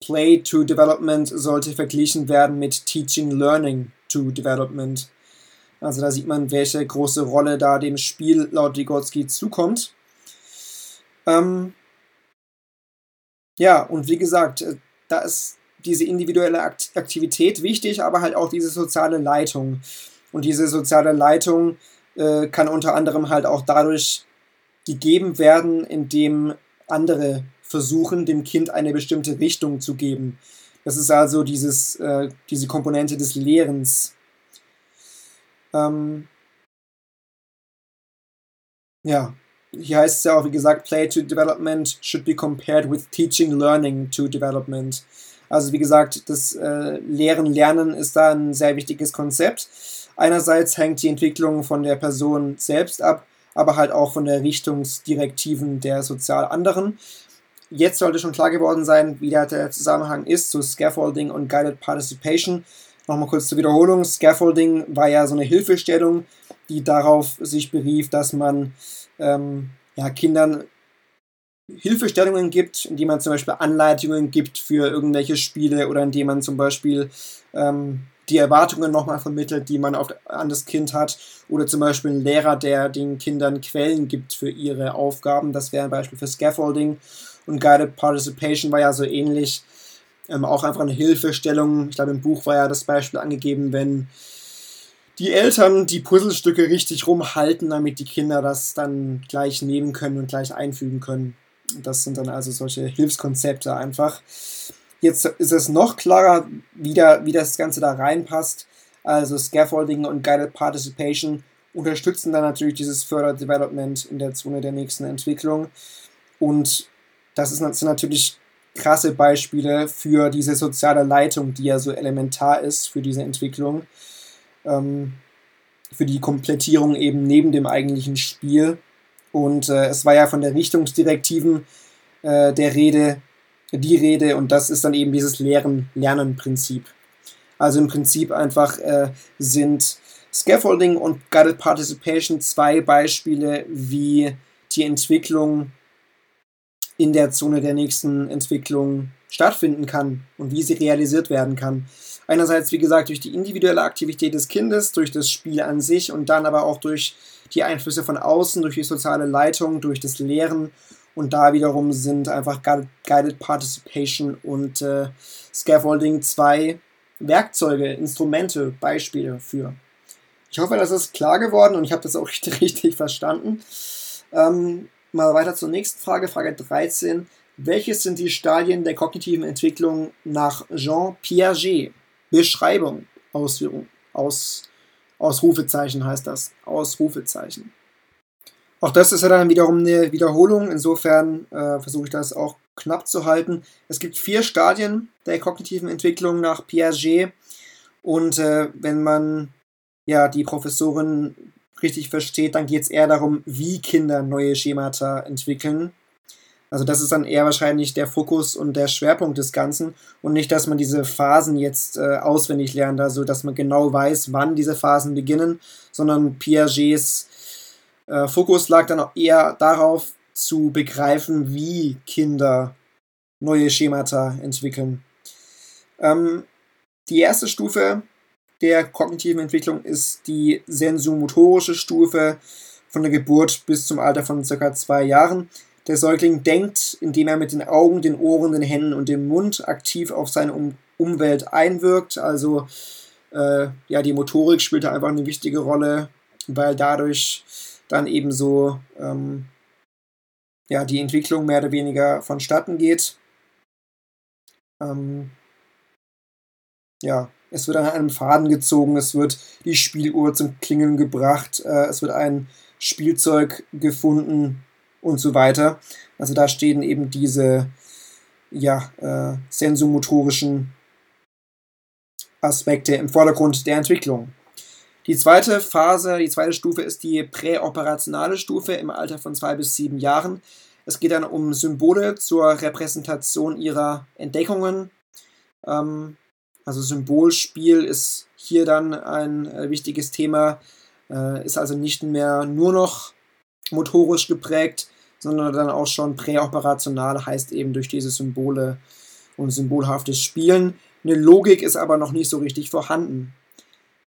Play to Development sollte verglichen werden mit Teaching Learning to Development. Also da sieht man, welche große Rolle da dem Spiel laut Vygotsky zukommt. Ähm ja, und wie gesagt, äh, da ist diese individuelle Aktivität wichtig, aber halt auch diese soziale Leitung. Und diese soziale Leitung äh, kann unter anderem halt auch dadurch gegeben werden, indem andere versuchen, dem Kind eine bestimmte Richtung zu geben. Das ist also dieses, äh, diese Komponente des Lehrens. Ähm ja, hier heißt es ja auch, wie gesagt, Play to Development should be compared with Teaching Learning to Development. Also wie gesagt, das äh, Lehren Lernen ist da ein sehr wichtiges Konzept. Einerseits hängt die Entwicklung von der Person selbst ab, aber halt auch von der Richtungsdirektiven der sozial anderen. Jetzt sollte schon klar geworden sein, wie der Zusammenhang ist zu Scaffolding und Guided Participation. Nochmal kurz zur Wiederholung. Scaffolding war ja so eine Hilfestellung, die darauf sich berief, dass man ähm, ja, Kindern Hilfestellungen gibt, indem man zum Beispiel Anleitungen gibt für irgendwelche Spiele oder indem man zum Beispiel ähm, die Erwartungen nochmal vermittelt, die man auf, an das Kind hat. Oder zum Beispiel ein Lehrer, der den Kindern Quellen gibt für ihre Aufgaben. Das wäre ein Beispiel für Scaffolding. Und Guided Participation war ja so ähnlich. Ähm, auch einfach eine Hilfestellung. Ich glaube, im Buch war ja das Beispiel angegeben, wenn die Eltern die Puzzlestücke richtig rumhalten, damit die Kinder das dann gleich nehmen können und gleich einfügen können. Das sind dann also solche Hilfskonzepte einfach. Jetzt ist es noch klarer, wie, da, wie das Ganze da reinpasst. Also Scaffolding und Guided Participation unterstützen dann natürlich dieses Further Development in der Zone der nächsten Entwicklung. Und das sind natürlich krasse Beispiele für diese soziale Leitung, die ja so elementar ist für diese Entwicklung. Ähm, für die Komplettierung eben neben dem eigentlichen Spiel. Und äh, es war ja von der Richtungsdirektiven äh, der Rede, die Rede, und das ist dann eben dieses Lehren-Lernen-Prinzip. Also im Prinzip einfach äh, sind Scaffolding und Guided Participation zwei Beispiele, wie die Entwicklung in der Zone der nächsten Entwicklung stattfinden kann und wie sie realisiert werden kann. Einerseits, wie gesagt, durch die individuelle Aktivität des Kindes, durch das Spiel an sich und dann aber auch durch die Einflüsse von außen, durch die soziale Leitung, durch das Lehren. Und da wiederum sind einfach Guided Participation und äh, Scaffolding zwei Werkzeuge, Instrumente, Beispiele für. Ich hoffe, das ist klar geworden und ich habe das auch richtig, richtig verstanden. Ähm, mal weiter zur nächsten Frage, Frage 13. Welches sind die Stadien der kognitiven Entwicklung nach Jean Piaget? Beschreibung, Ausführung, aus, Ausrufezeichen heißt das. Ausrufezeichen. Auch das ist ja dann wiederum eine Wiederholung. Insofern äh, versuche ich das auch knapp zu halten. Es gibt vier Stadien der kognitiven Entwicklung nach Piaget. Und äh, wenn man ja die Professorin richtig versteht, dann geht es eher darum, wie Kinder neue Schemata entwickeln. Also das ist dann eher wahrscheinlich der Fokus und der Schwerpunkt des Ganzen und nicht, dass man diese Phasen jetzt äh, auswendig lernt, also dass man genau weiß, wann diese Phasen beginnen, sondern Piagets äh, Fokus lag dann auch eher darauf zu begreifen, wie Kinder neue Schemata entwickeln. Ähm, die erste Stufe der kognitiven Entwicklung ist die sensomotorische Stufe von der Geburt bis zum Alter von circa zwei Jahren. Der Säugling denkt, indem er mit den Augen, den Ohren, den Händen und dem Mund aktiv auf seine um Umwelt einwirkt. Also äh, ja, die Motorik spielt da einfach eine wichtige Rolle, weil dadurch dann eben so ähm, ja, die Entwicklung mehr oder weniger vonstatten geht. Ähm, ja, es wird an einem Faden gezogen, es wird die Spieluhr zum Klingeln gebracht, äh, es wird ein Spielzeug gefunden und so weiter. Also da stehen eben diese ja, äh, sensomotorischen Aspekte im Vordergrund der Entwicklung. Die zweite Phase, die zweite Stufe ist die präoperationale Stufe im Alter von zwei bis sieben Jahren. Es geht dann um Symbole zur Repräsentation ihrer Entdeckungen. Ähm, also Symbolspiel ist hier dann ein äh, wichtiges Thema, äh, ist also nicht mehr nur noch motorisch geprägt, sondern dann auch schon präoperational, heißt eben durch diese Symbole und symbolhaftes Spielen. Eine Logik ist aber noch nicht so richtig vorhanden.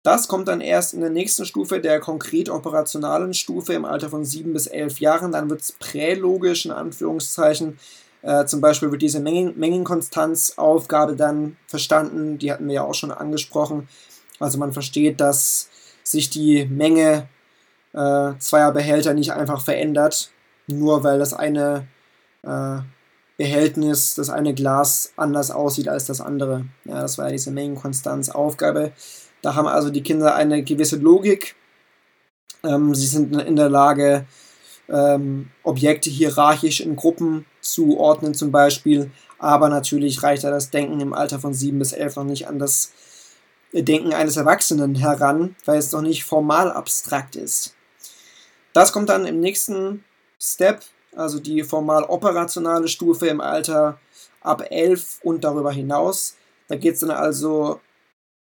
Das kommt dann erst in der nächsten Stufe, der konkret operationalen Stufe im Alter von 7 bis 11 Jahren. Dann wird es prälogisch in Anführungszeichen äh, zum Beispiel wird diese Mengen Mengenkonstanzaufgabe dann verstanden, die hatten wir ja auch schon angesprochen. Also man versteht, dass sich die Menge äh, zweier Behälter nicht einfach verändert, nur weil das eine äh, Behältnis, das eine Glas anders aussieht als das andere. Ja, das war ja diese Mengenkonstanzaufgabe. Da haben also die Kinder eine gewisse Logik. Ähm, sie sind in der Lage, ähm, Objekte hierarchisch in Gruppen zuordnen zum Beispiel. Aber natürlich reicht da das Denken im Alter von 7 bis 11 noch nicht an das Denken eines Erwachsenen heran, weil es noch nicht formal abstrakt ist. Das kommt dann im nächsten Step, also die formal operationale Stufe im Alter ab 11 und darüber hinaus. Da geht es dann also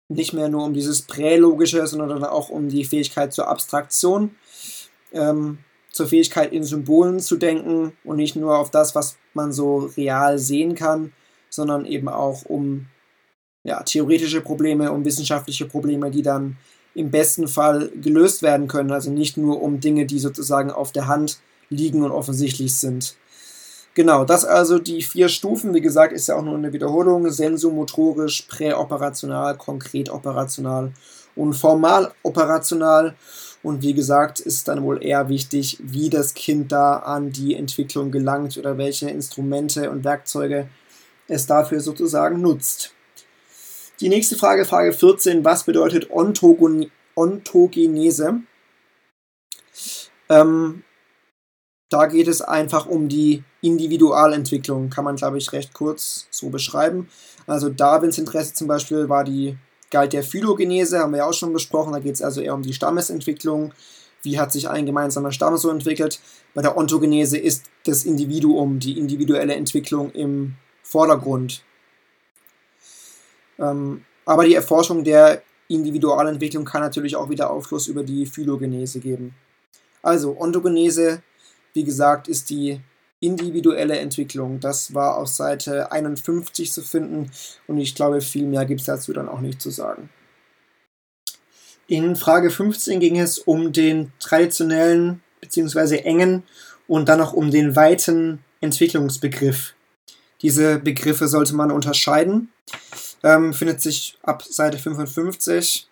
nicht mehr nur um dieses Prälogische, sondern dann auch um die Fähigkeit zur Abstraktion. Ähm, zur Fähigkeit, in Symbolen zu denken und nicht nur auf das, was man so real sehen kann, sondern eben auch um ja, theoretische Probleme, um wissenschaftliche Probleme, die dann im besten Fall gelöst werden können. Also nicht nur um Dinge, die sozusagen auf der Hand liegen und offensichtlich sind. Genau, das also die vier Stufen. Wie gesagt, ist ja auch nur eine Wiederholung. Sensomotorisch, präoperational, konkret operational und formal operational. Und wie gesagt, ist dann wohl eher wichtig, wie das Kind da an die Entwicklung gelangt oder welche Instrumente und Werkzeuge es dafür sozusagen nutzt. Die nächste Frage, Frage 14, was bedeutet Ontogenese? Ähm, da geht es einfach um die Individualentwicklung, kann man glaube ich recht kurz so beschreiben. Also Darwins Interesse zum Beispiel war die galt der Phylogenese, haben wir ja auch schon besprochen. Da geht es also eher um die Stammesentwicklung. Wie hat sich ein gemeinsamer Stamm so entwickelt? Bei der Ontogenese ist das Individuum, die individuelle Entwicklung im Vordergrund. Ähm, aber die Erforschung der Individualentwicklung kann natürlich auch wieder Aufschluss über die Phylogenese geben. Also, Ontogenese, wie gesagt, ist die individuelle Entwicklung. Das war auf Seite 51 zu finden und ich glaube, viel mehr gibt es dazu dann auch nicht zu sagen. In Frage 15 ging es um den traditionellen bzw. engen und dann noch um den weiten Entwicklungsbegriff. Diese Begriffe sollte man unterscheiden. Ähm, findet sich ab Seite 55.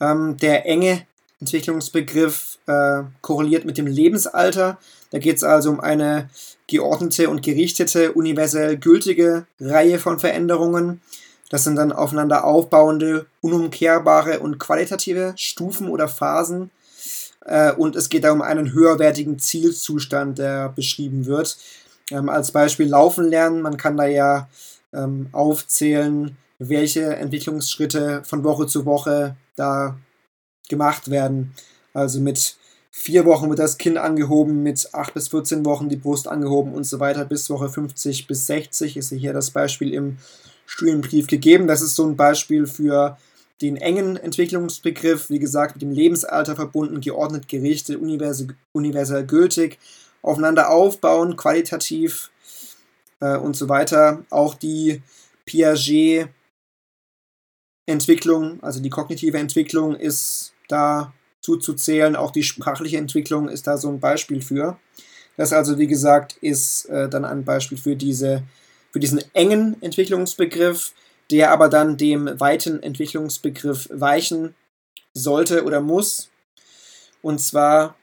Ähm, der enge Entwicklungsbegriff äh, korreliert mit dem Lebensalter. Da geht es also um eine geordnete und gerichtete, universell gültige Reihe von Veränderungen. Das sind dann aufeinander aufbauende, unumkehrbare und qualitative Stufen oder Phasen. Äh, und es geht da um einen höherwertigen Zielzustand, der beschrieben wird. Ähm, als Beispiel Laufen lernen. Man kann da ja ähm, aufzählen, welche Entwicklungsschritte von Woche zu Woche da gemacht werden. Also mit vier Wochen wird das Kind angehoben, mit acht bis 14 Wochen die Brust angehoben und so weiter. Bis Woche 50 bis 60 ist hier das Beispiel im Studienbrief gegeben. Das ist so ein Beispiel für den engen Entwicklungsbegriff, wie gesagt, mit dem Lebensalter verbunden, geordnet, gerichtet, universell, gültig, aufeinander aufbauen, qualitativ äh, und so weiter. Auch die Piaget Entwicklung, also die kognitive Entwicklung ist da zuzuzählen. Auch die sprachliche Entwicklung ist da so ein Beispiel für. Das also, wie gesagt, ist äh, dann ein Beispiel für, diese, für diesen engen Entwicklungsbegriff, der aber dann dem weiten Entwicklungsbegriff weichen sollte oder muss. Und zwar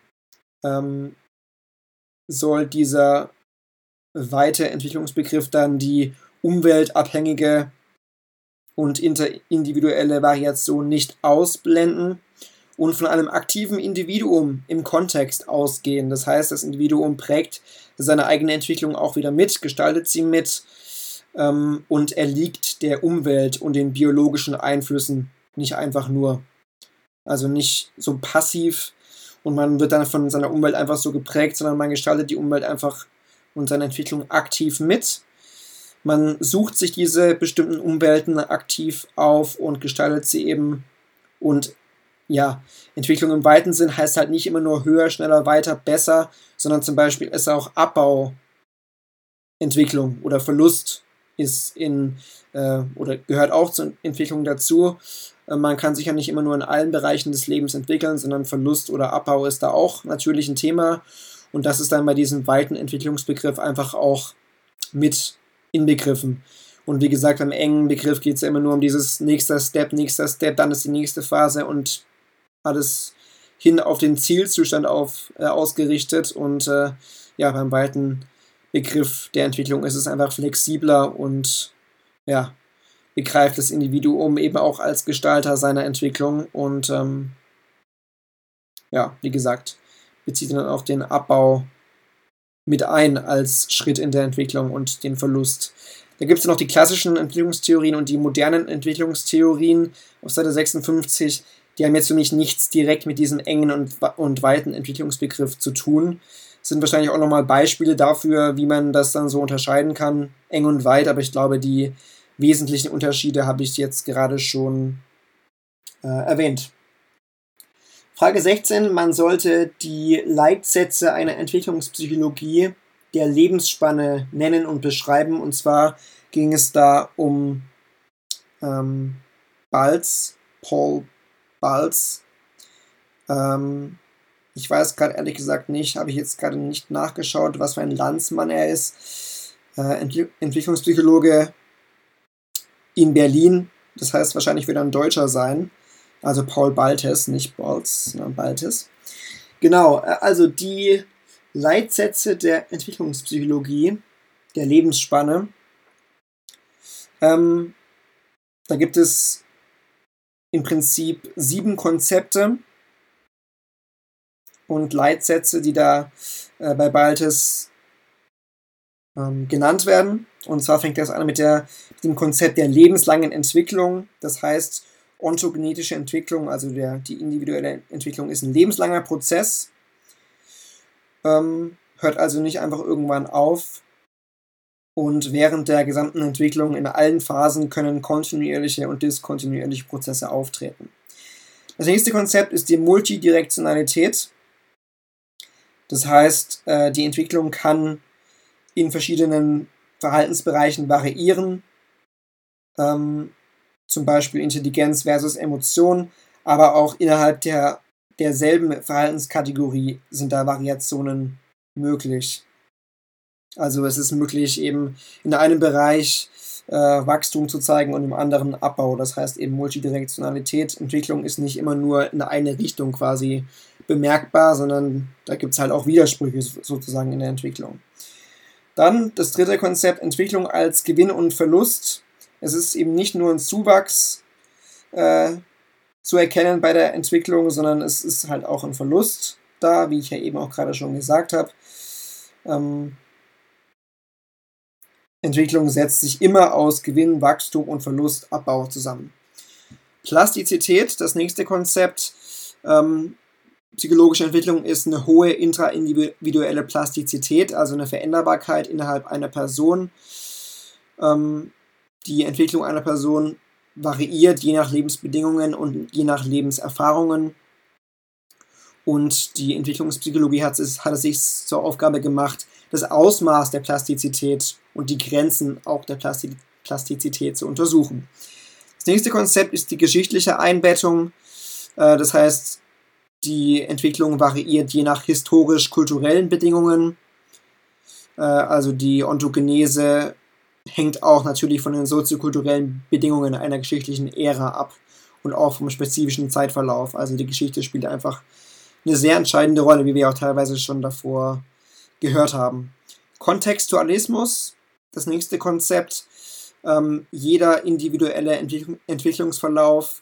ähm, soll dieser weite Entwicklungsbegriff dann die umweltabhängige und individuelle Variation nicht ausblenden und von einem aktiven Individuum im Kontext ausgehen. Das heißt, das Individuum prägt seine eigene Entwicklung auch wieder mit, gestaltet sie mit ähm, und erliegt der Umwelt und den biologischen Einflüssen nicht einfach nur. Also nicht so passiv und man wird dann von seiner Umwelt einfach so geprägt, sondern man gestaltet die Umwelt einfach und seine Entwicklung aktiv mit. Man sucht sich diese bestimmten Umwelten aktiv auf und gestaltet sie eben und ja, Entwicklung im weiten Sinn heißt halt nicht immer nur höher, schneller, weiter, besser, sondern zum Beispiel ist auch Abbauentwicklung oder Verlust ist in äh, oder gehört auch zur Entwicklung dazu. Äh, man kann sich ja nicht immer nur in allen Bereichen des Lebens entwickeln, sondern Verlust oder Abbau ist da auch natürlich ein Thema. Und das ist dann bei diesem weiten Entwicklungsbegriff einfach auch mit inbegriffen. Und wie gesagt, beim engen Begriff geht es ja immer nur um dieses nächster Step, nächster Step, dann ist die nächste Phase und alles hin auf den Zielzustand auf, äh, ausgerichtet. Und äh, ja, beim weiten Begriff der Entwicklung ist es einfach flexibler und ja, begreift das Individuum eben auch als Gestalter seiner Entwicklung und ähm, ja, wie gesagt, bezieht dann auch den Abbau mit ein als Schritt in der Entwicklung und den Verlust. Da gibt es noch die klassischen Entwicklungstheorien und die modernen Entwicklungstheorien auf Seite 56. Die haben jetzt für mich nichts direkt mit diesem engen und, und weiten Entwicklungsbegriff zu tun. Das sind wahrscheinlich auch nochmal Beispiele dafür, wie man das dann so unterscheiden kann, eng und weit, aber ich glaube, die wesentlichen Unterschiede habe ich jetzt gerade schon äh, erwähnt. Frage 16. Man sollte die Leitsätze einer Entwicklungspsychologie der Lebensspanne nennen und beschreiben. Und zwar ging es da um ähm, Balz, Paul Balz. Ähm, ich weiß gerade ehrlich gesagt nicht, habe ich jetzt gerade nicht nachgeschaut, was für ein Landsmann er ist. Äh, Ent Entwicklungspsychologe in Berlin. Das heißt, wahrscheinlich wird er ein Deutscher sein. Also Paul Baltes, nicht Balz, sondern Baltes. Genau, äh, also die Leitsätze der Entwicklungspsychologie, der Lebensspanne. Ähm, da gibt es im Prinzip sieben Konzepte und Leitsätze, die da äh, bei Baltes ähm, genannt werden. Und zwar fängt das an mit, der, mit dem Konzept der lebenslangen Entwicklung. Das heißt, ontogenetische Entwicklung, also der, die individuelle Entwicklung, ist ein lebenslanger Prozess. Ähm, hört also nicht einfach irgendwann auf. Und während der gesamten Entwicklung in allen Phasen können kontinuierliche und diskontinuierliche Prozesse auftreten. Das nächste Konzept ist die Multidirektionalität. Das heißt, äh, die Entwicklung kann in verschiedenen Verhaltensbereichen variieren. Ähm, zum Beispiel Intelligenz versus Emotion, aber auch innerhalb der, derselben Verhaltenskategorie sind da Variationen möglich. Also es ist möglich, eben in einem Bereich äh, Wachstum zu zeigen und im anderen Abbau. Das heißt eben Multidirektionalität. Entwicklung ist nicht immer nur in eine Richtung quasi bemerkbar, sondern da gibt es halt auch Widersprüche sozusagen in der Entwicklung. Dann das dritte Konzept, Entwicklung als Gewinn und Verlust. Es ist eben nicht nur ein Zuwachs äh, zu erkennen bei der Entwicklung, sondern es ist halt auch ein Verlust da, wie ich ja eben auch gerade schon gesagt habe. Ähm, Entwicklung setzt sich immer aus Gewinn, Wachstum und Verlust, Abbau zusammen. Plastizität, das nächste Konzept, Ähm, psychologische Entwicklung ist eine hohe intraindividuelle Plastizität, also eine Veränderbarkeit innerhalb einer Person. Ähm, die Entwicklung einer Person variiert je nach Lebensbedingungen und je nach Lebenserfahrungen. Und die Entwicklungspsychologie hat es, hat es sich zur Aufgabe gemacht, das Ausmaß der Plastizität und die Grenzen auch der Plastizität zu untersuchen. Das nächste Konzept ist die geschichtliche Einbettung. Äh, das heißt, die Entwicklung variiert je nach historisch-kulturellen Bedingungen. Äh, also die Ontogenese hängt auch natürlich von den soziokulturellen Bedingungen einer geschichtlichen Ära ab und auch vom spezifischen Zeitverlauf. Also die Geschichte spielt einfach eine sehr entscheidende Rolle, wie wir auch teilweise schon davor gehört haben. Kontextualismus, das nächste Konzept. Ähm, jeder individuelle Entwick Entwicklungsverlauf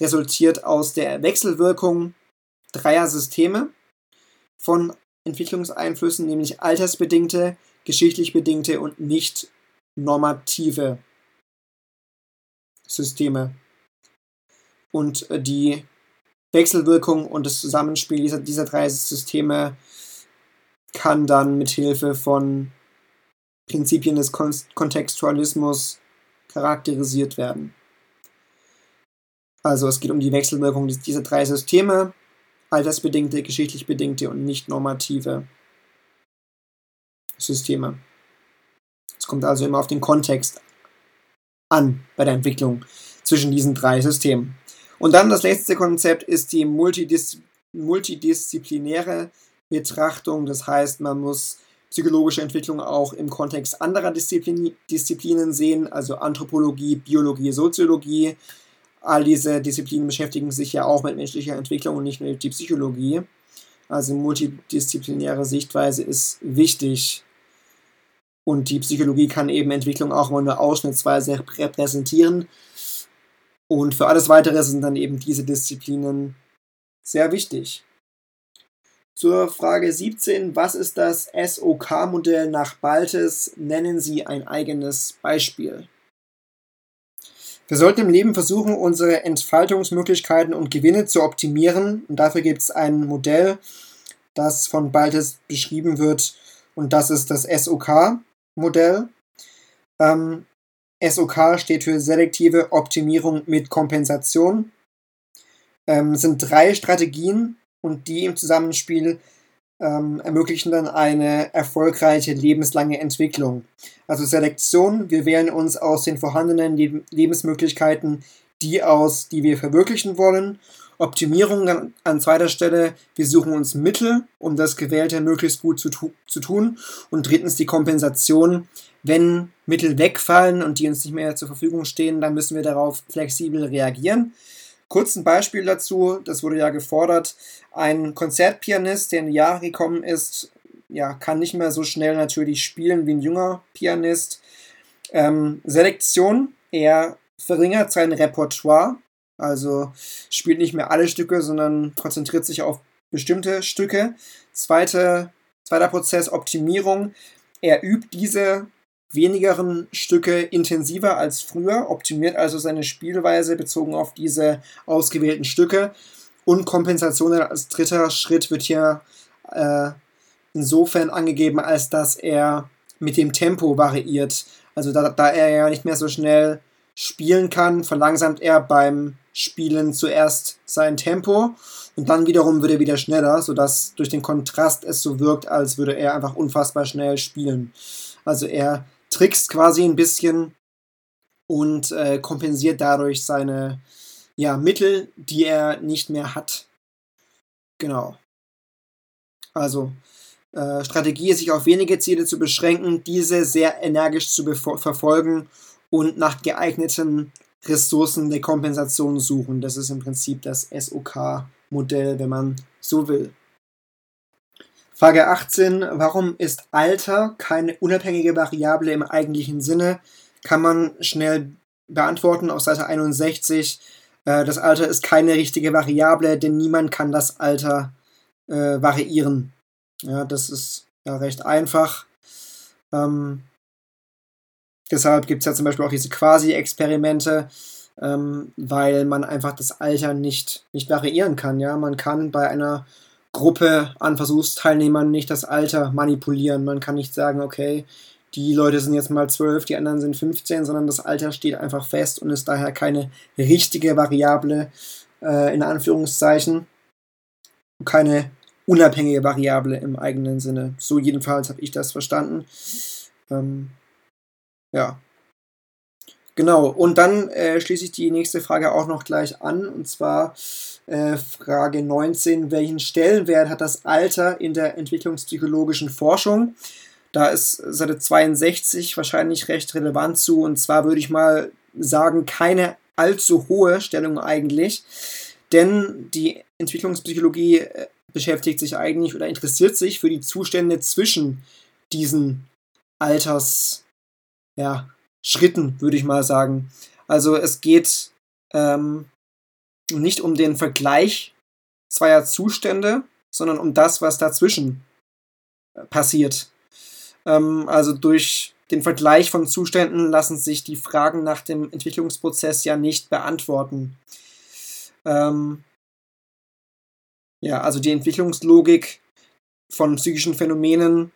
resultiert aus der Wechselwirkung dreier Systeme von Entwicklungseinflüssen, nämlich altersbedingte, geschichtlich bedingte und nicht normative Systeme. Und äh, die Wechselwirkung und das Zusammenspiel dieser, dieser drei Systeme kann dann mit Hilfe von Prinzipien des Kon Kontextualismus charakterisiert werden. Also es geht um die Wechselwirkung dieser drei Systeme, altersbedingte, geschichtlich bedingte und nicht normative Systeme. Es kommt also immer auf den Kontext an bei der Entwicklung zwischen diesen drei Systemen. Und dann das letzte Konzept ist die multidis multidisziplinäre Betrachtung. Das heißt, man muss psychologische Entwicklung auch im Kontext anderer Disziplin Disziplinen sehen, also Anthropologie, Biologie, Soziologie. All diese Disziplinen beschäftigen sich ja auch mit menschlicher Entwicklung und nicht nur die Psychologie. Also multidisziplinäre Sichtweise ist wichtig. Und die Psychologie kann eben Entwicklung auch nur ausschnittsweise repräsentieren. Und für alles Weitere sind dann eben diese Disziplinen sehr wichtig. Zur Frage 17, was ist das SOK-Modell nach Baltes? Nennen Sie ein eigenes Beispiel. Wir sollten im Leben versuchen, unsere Entfaltungsmöglichkeiten und Gewinne zu optimieren. Und dafür gibt es ein Modell, das von Baltes beschrieben wird. Und das ist das SOK-Modell. Ähm, SOK steht für selektive Optimierung mit Kompensation. Ähm, sind drei Strategien, und die im Zusammenspiel ähm, ermöglichen dann eine erfolgreiche lebenslange Entwicklung. Also Selektion, wir wählen uns aus den vorhandenen Leb Lebensmöglichkeiten die aus, die wir verwirklichen wollen. Optimierung dann an zweiter Stelle, wir suchen uns Mittel, um das Gewählte möglichst gut zu, tu zu tun. Und drittens die Kompensation, wenn Mittel wegfallen und die uns nicht mehr zur Verfügung stehen, dann müssen wir darauf flexibel reagieren. Kurz ein Beispiel dazu, das wurde ja gefordert. Ein Konzertpianist, der in die Jahre gekommen ist, ja, kann nicht mehr so schnell natürlich spielen wie ein junger Pianist. Ähm, Selektion, er verringert sein Repertoire, also spielt nicht mehr alle Stücke, sondern konzentriert sich auf bestimmte Stücke. Zweite, zweiter Prozess, Optimierung. Er übt diese wenigeren Stücke intensiver als früher, optimiert also seine Spielweise bezogen auf diese ausgewählten Stücke. Und Kompensation als dritter Schritt wird hier äh, insofern angegeben, als dass er mit dem Tempo variiert. Also da, da er ja nicht mehr so schnell spielen kann, verlangsamt er beim Spielen zuerst sein Tempo und dann wiederum wird er wieder schneller, sodass durch den Kontrast es so wirkt, als würde er einfach unfassbar schnell spielen. Also er trickst quasi ein bisschen und äh, kompensiert dadurch seine ja, Mittel, die er nicht mehr hat. Genau. Also, äh, Strategie ist, sich auf wenige Ziele zu beschränken, diese sehr energisch zu verfolgen und nach geeigneten Ressourcen der Kompensation suchen. Das ist im Prinzip das SOK-Modell, wenn man so will. Frage 18. Warum ist Alter keine unabhängige Variable im eigentlichen Sinne? Kann man schnell beantworten auf Seite 61. Äh, das Alter ist keine richtige Variable, denn niemand kann das Alter äh, variieren. Ja, das ist ja recht einfach. Ähm, deshalb gibt es ja zum Beispiel auch diese Quasi-Experimente. ähm, weil man einfach das Alter nicht, nicht variieren kann. Ja? Man kann bei einer Gruppe an Versuchsteilnehmern nicht das Alter manipulieren. Man kann nicht sagen, okay, die Leute sind jetzt mal 12, die anderen sind 15, sondern das Alter steht einfach fest und ist daher keine richtige Variable äh, in Anführungszeichen. Keine unabhängige Variable im eigenen Sinne. So jedenfalls habe ich das verstanden. Ähm, ja. Genau, und dann äh, schließe ich die nächste Frage auch noch gleich an, und zwar äh, Frage 19. Welchen Stellenwert hat das Alter in der entwicklungspsychologischen Forschung? Da ist Seite 62 wahrscheinlich recht relevant zu, und zwar würde ich mal sagen, keine allzu hohe Stellung eigentlich, denn die Entwicklungspsychologie äh, beschäftigt sich eigentlich oder interessiert sich für die Zustände zwischen diesen Alters, ja, würde ich mal sagen. Also es geht ähm, nicht um den Vergleich zweier Zustände, sondern um das, was dazwischen äh, passiert. Ähm, also durch den Vergleich von Zuständen lassen sich die Fragen nach dem Entwicklungsprozess ja nicht beantworten. Ähm, ja, also die Entwicklungslogik von psychischen Phänomenen,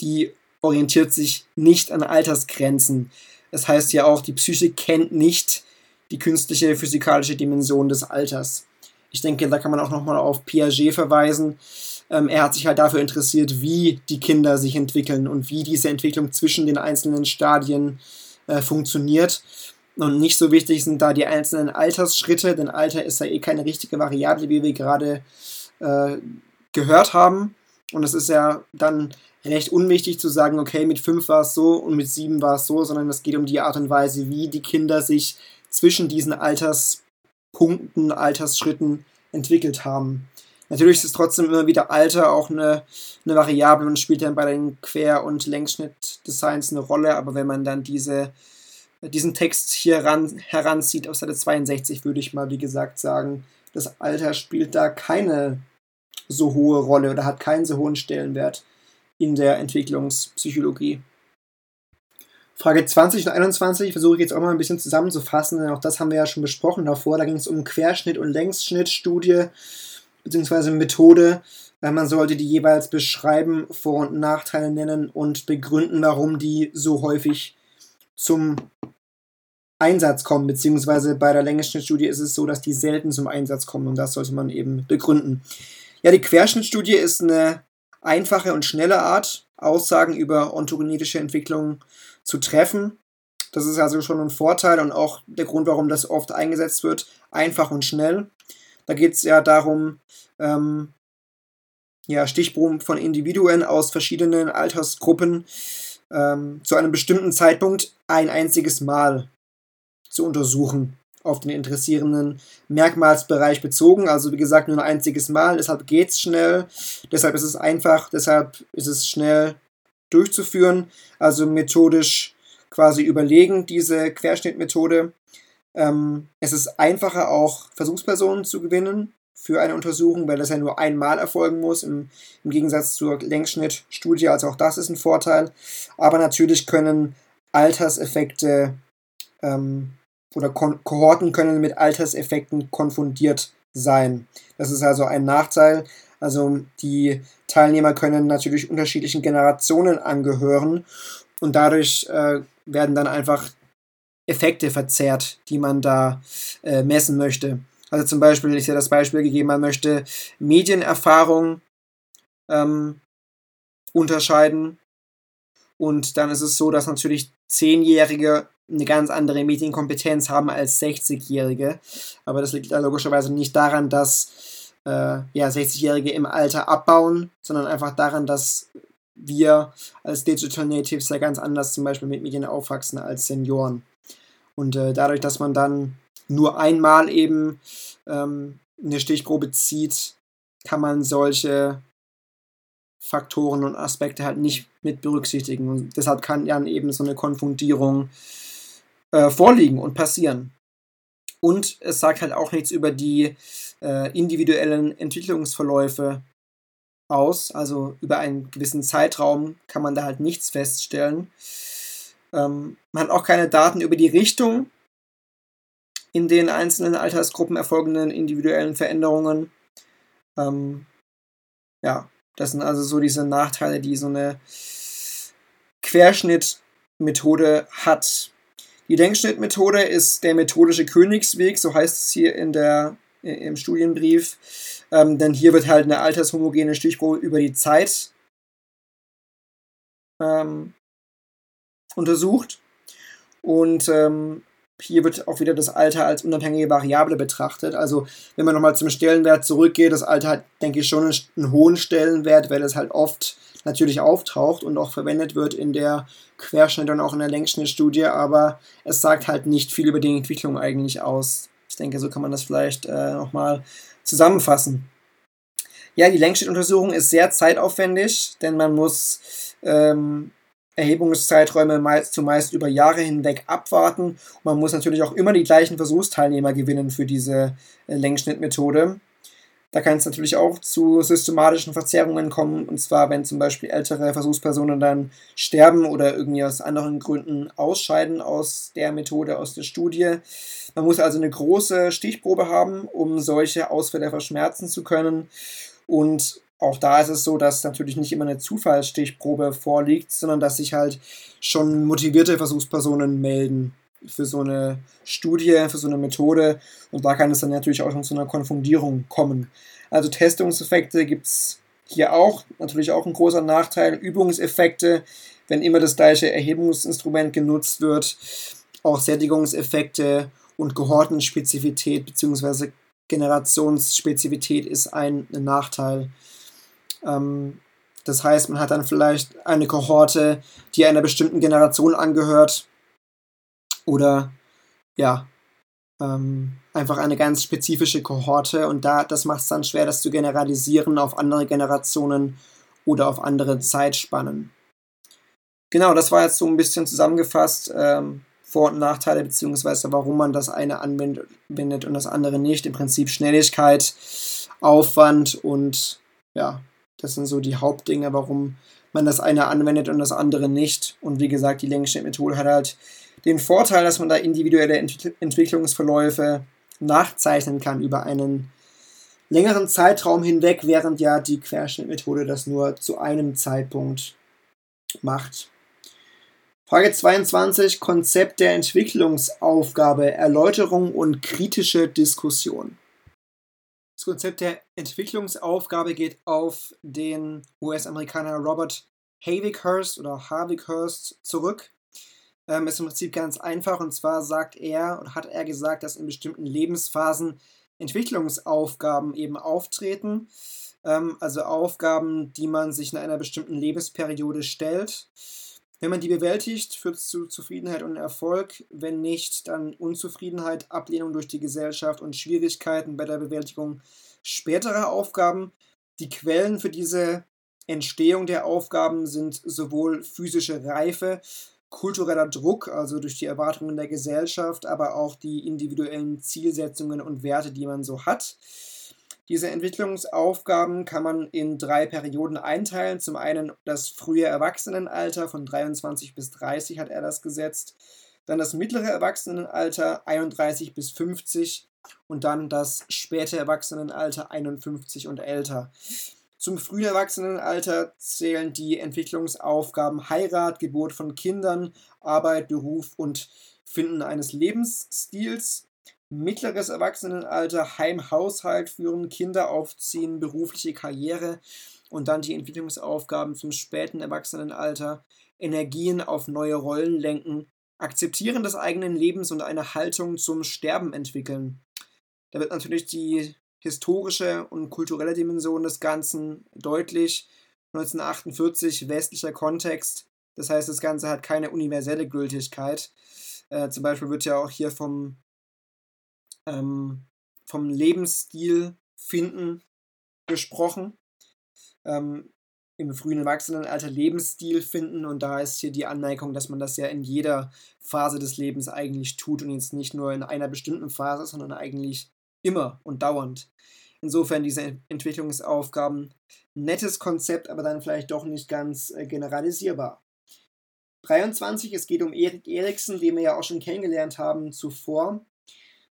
die orientiert sich nicht an Altersgrenzen. Das heißt ja auch, die Psyche kennt nicht die künstliche physikalische Dimension des Alters. Ich denke, da kann man auch nochmal auf Piaget verweisen. Ähm, er hat sich halt dafür interessiert, wie die Kinder sich entwickeln und wie diese Entwicklung zwischen den einzelnen Stadien äh, funktioniert. Und nicht so wichtig sind da die einzelnen Altersschritte, denn Alter ist ja eh keine richtige Variable, wie wir gerade äh, gehört haben. Und es ist ja dann recht unwichtig zu sagen, okay, mit 5 war es so und mit 7 war es so, sondern es geht um die Art und Weise, wie die Kinder sich zwischen diesen Alterspunkten, Altersschritten entwickelt haben. Natürlich ist trotzdem immer wieder Alter auch eine, eine Variable und spielt dann bei den Quer- und Längsschnittdesigns eine Rolle, aber wenn man dann diese diesen Text hier ran, heranzieht auf Seite 62, würde ich mal, wie gesagt, sagen, das Alter spielt da keine so hohe Rolle oder hat keinen so hohen Stellenwert in der Entwicklungspsychologie. Frage 20 und 21 versuche ich jetzt auch mal ein bisschen zusammenzufassen, denn auch das haben wir ja schon besprochen davor. Da ging es um Querschnitt- und Längsschnittstudie bzw. Methode. Man sollte die jeweils beschreiben, Vor- und Nachteile nennen und begründen, warum die so häufig zum Einsatz kommen, beziehungsweise bei der Längenschnittstudie ist es so, dass die selten zum Einsatz kommen und das sollte man eben begründen. Ja, die Querschnittstudie ist eine einfache und schnelle Art, Aussagen über ontogenetische Entwicklung zu treffen. Das ist also schon ein Vorteil und auch der Grund, warum das oft eingesetzt wird, einfach und schnell. Da geht es ja darum, ähm, ja, Stichproben von Individuen aus verschiedenen Altersgruppen ähm, zu einem bestimmten Zeitpunkt ein einziges Mal zu untersuchen auf den interessierenden Merkmalsbereich bezogen. Also wie gesagt, nur ein einziges Mal, deshalb geht es schnell, deshalb ist es einfach, deshalb ist es schnell durchzuführen. Also methodisch quasi überlegen, diese Querschnittmethode. Ähm, es ist einfacher auch Versuchspersonen zu gewinnen für eine Untersuchung, weil das ja nur einmal erfolgen muss, im, im Gegensatz zur Längsschnittstudie. Also auch das ist ein Vorteil. Aber natürlich können Alterseffekte ähm, oder Ko Kohorten können mit Alterseffekten konfundiert sein. Das ist also ein Nachteil. Also die Teilnehmer können natürlich unterschiedlichen Generationen angehören und dadurch äh, werden dann einfach Effekte verzerrt, die man da äh, messen möchte. Also zum Beispiel ist ja das Beispiel gegeben, man möchte Medienerfahrung ähm, unterscheiden. Und dann ist es so, dass natürlich Zehnjährige eine ganz andere Medienkompetenz haben als 60-Jährige. Aber das liegt logischerweise nicht daran, dass äh, ja, 60-Jährige im Alter abbauen, sondern einfach daran, dass wir als Digital Natives ja ganz anders zum Beispiel mit Medien aufwachsen als Senioren. Und äh, dadurch, dass man dann nur einmal eben ähm, eine Stichprobe zieht, kann man solche Faktoren und Aspekte halt nicht mit berücksichtigen. Und deshalb kann dann eben so eine Konfundierung äh, vorliegen und passieren. Und es sagt halt auch nichts über die äh, individuellen Entwicklungsverläufe aus. Also über einen gewissen Zeitraum kann man da halt nichts feststellen. Ähm, man hat auch keine Daten über die Richtung in den einzelnen Altersgruppen erfolgenden individuellen Veränderungen. Ähm, ja, das sind also so diese Nachteile, die so eine Querschnittmethode hat. Die Denkschnittmethode ist der methodische Königsweg, so heißt es hier in der, im Studienbrief. Ähm, denn hier wird halt eine altershomogene Stichprobe über die Zeit ähm, untersucht. Und ähm, hier wird auch wieder das Alter als unabhängige Variable betrachtet. Also wenn man nochmal zum Stellenwert zurückgeht, das Alter hat, denke ich, schon einen hohen Stellenwert, weil es halt oft natürlich auftaucht und auch verwendet wird in der Querschnitt- und auch in der Längsschnittstudie, aber es sagt halt nicht viel über die Entwicklung eigentlich aus. Ich denke, so kann man das vielleicht äh, nochmal zusammenfassen. Ja, die Längsschnittuntersuchung ist sehr zeitaufwendig, denn man muss ähm, Erhebungszeiträume meist, zumeist über Jahre hinweg abwarten. Man muss natürlich auch immer die gleichen Versuchsteilnehmer gewinnen für diese äh, Längsschnittmethode. Da kann es natürlich auch zu systematischen Verzerrungen kommen, und zwar wenn zum Beispiel ältere Versuchspersonen dann sterben oder irgendwie aus anderen Gründen ausscheiden aus der Methode, aus der Studie. Man muss also eine große Stichprobe haben, um solche Ausfälle verschmerzen zu können. Und auch da ist es so, dass natürlich nicht immer eine Zufallsstichprobe vorliegt, sondern dass sich halt schon motivierte Versuchspersonen melden für so eine Studie, für so eine Methode. Und da kann es dann natürlich auch schon zu einer Konfundierung kommen. Also Testungseffekte gibt es hier auch. Natürlich auch ein großer Nachteil. Übungseffekte, wenn immer das gleiche Erhebungsinstrument genutzt wird. Auch Sättigungseffekte und Gehortenspezifität bzw. Generationsspezifität ist ein Nachteil. Ähm, das heißt, man hat dann vielleicht eine Kohorte, die einer bestimmten Generation angehört oder ja, ähm, einfach eine ganz spezifische Kohorte und da, das macht es dann schwer, das zu generalisieren auf andere Generationen oder auf andere Zeitspannen. Genau, das war jetzt so ein bisschen zusammengefasst. Ähm, vor- und Nachteile, beziehungsweise warum man das eine anwendet und das andere nicht. Im Prinzip Schnelligkeit, Aufwand und ja, das sind so die Hauptdinge, warum man das eine anwendet und das andere nicht. Und wie gesagt, die Längsschnittmethode hat halt den Vorteil, dass man da individuelle Ent Entwicklungsverläufe nachzeichnen kann über einen längeren Zeitraum hinweg, während ja die Querschnittmethode das nur zu einem Zeitpunkt macht. Frage 22, Konzept der Entwicklungsaufgabe, Erläuterung und kritische Diskussion. Das Konzept der Entwicklungsaufgabe geht auf den US-Amerikaner Robert Havikhurst oder Havikhurst zurück. Ähm, ist im Prinzip ganz einfach und zwar sagt er oder hat er gesagt, dass in bestimmten Lebensphasen Entwicklungsaufgaben eben auftreten. Ähm, also Aufgaben, die man sich in einer bestimmten Lebensperiode stellt. Wenn man die bewältigt, führt es zu Zufriedenheit und Erfolg. Wenn nicht, dann Unzufriedenheit, Ablehnung durch die Gesellschaft und Schwierigkeiten bei der Bewältigung späterer Aufgaben. Die Quellen für diese Entstehung der Aufgaben sind sowohl physische Reife, kultureller Druck, also durch die Erwartungen der Gesellschaft, aber auch die individuellen Zielsetzungen und Werte, die man so hat. Diese Entwicklungsaufgaben kann man in drei Perioden einteilen. Zum einen das frühe Erwachsenenalter von 23 bis 30 hat er das gesetzt. Dann das mittlere Erwachsenenalter 31 bis 50 und dann das späte Erwachsenenalter 51 und älter. Zum frühen Erwachsenenalter zählen die Entwicklungsaufgaben Heirat, Geburt von Kindern, Arbeit, Beruf und Finden eines Lebensstils mittleres Erwachsenenalter, Heim, Haushalt führen, Kinder aufziehen, berufliche Karriere und dann die Entwicklungsaufgaben zum späten Erwachsenenalter, Energien auf neue Rollen lenken, Akzeptieren des eigenen Lebens und eine Haltung zum Sterben entwickeln. Da wird natürlich die historische und kulturelle Dimension des Ganzen deutlich. 1948 westlicher Kontext, das heißt, das Ganze hat keine universelle Gültigkeit. Äh, zum Beispiel wird ja auch hier vom ähm, vom Lebensstil finden gesprochen. Ähm, Im frühen Erwachsenenalter Lebensstil finden und da ist hier die Anmerkung, dass man das ja in jeder Phase des Lebens eigentlich tut und jetzt nicht nur in einer bestimmten Phase, sondern eigentlich immer und dauernd. Insofern diese Entwicklungsaufgaben, nettes Konzept, aber dann vielleicht doch nicht ganz äh, generalisierbar. 23, es geht um Erik Eriksen, den wir ja auch schon kennengelernt haben zuvor.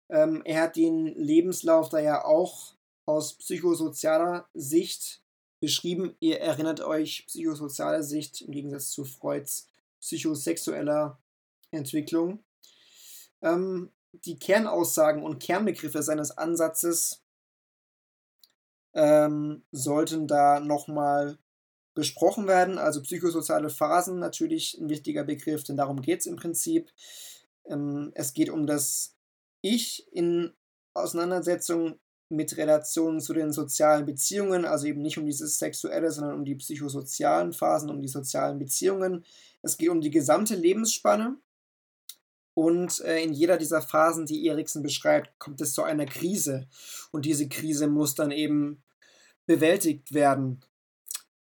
Ähm, er hat den Lebenslauf da ja auch aus psychosozialer Sicht beschrieben. Ihr erinnert euch, psychosoziale Sicht im Gegensatz zu Freuds psychosexueller Entwicklung. Ähm, die Kernaussagen und Kernbegriffe seines Ansatzes ähm, sollten da nochmal besprochen werden. Also psychosoziale Phasen natürlich ein wichtiger Begriff, denn darum geht es im Prinzip. Ähm, es geht um das Ich in Auseinandersetzung mit Relationen zu den sozialen Beziehungen, also eben nicht um dieses Sexuelle, sondern um die psychosozialen Phasen, um die sozialen Beziehungen. Es geht um die gesamte Lebensspanne. Und äh, in jeder dieser Phasen, die Eriksen beschreibt, kommt es zu einer Krise. Und diese Krise muss dann eben bewältigt werden.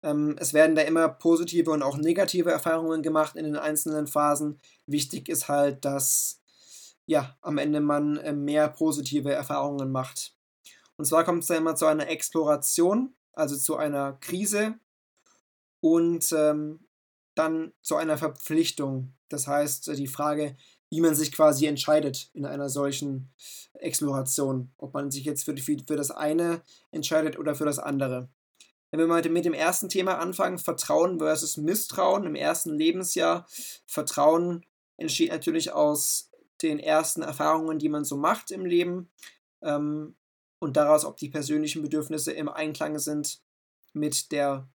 Ähm, es werden da immer positive und auch negative Erfahrungen gemacht in den einzelnen Phasen. Wichtig ist halt, dass ja, am Ende man äh, mehr positive Erfahrungen macht. Und zwar kommt es da immer zu einer Exploration, also zu einer Krise und ähm, dann zu einer Verpflichtung. Das heißt, die Frage, wie man sich quasi entscheidet in einer solchen Exploration. Ob man sich jetzt für, für das eine entscheidet oder für das andere. Wenn wir mal mit dem ersten Thema anfangen, Vertrauen versus Misstrauen im ersten Lebensjahr. Vertrauen entsteht natürlich aus den ersten Erfahrungen, die man so macht im Leben ähm, und daraus, ob die persönlichen Bedürfnisse im Einklang sind mit der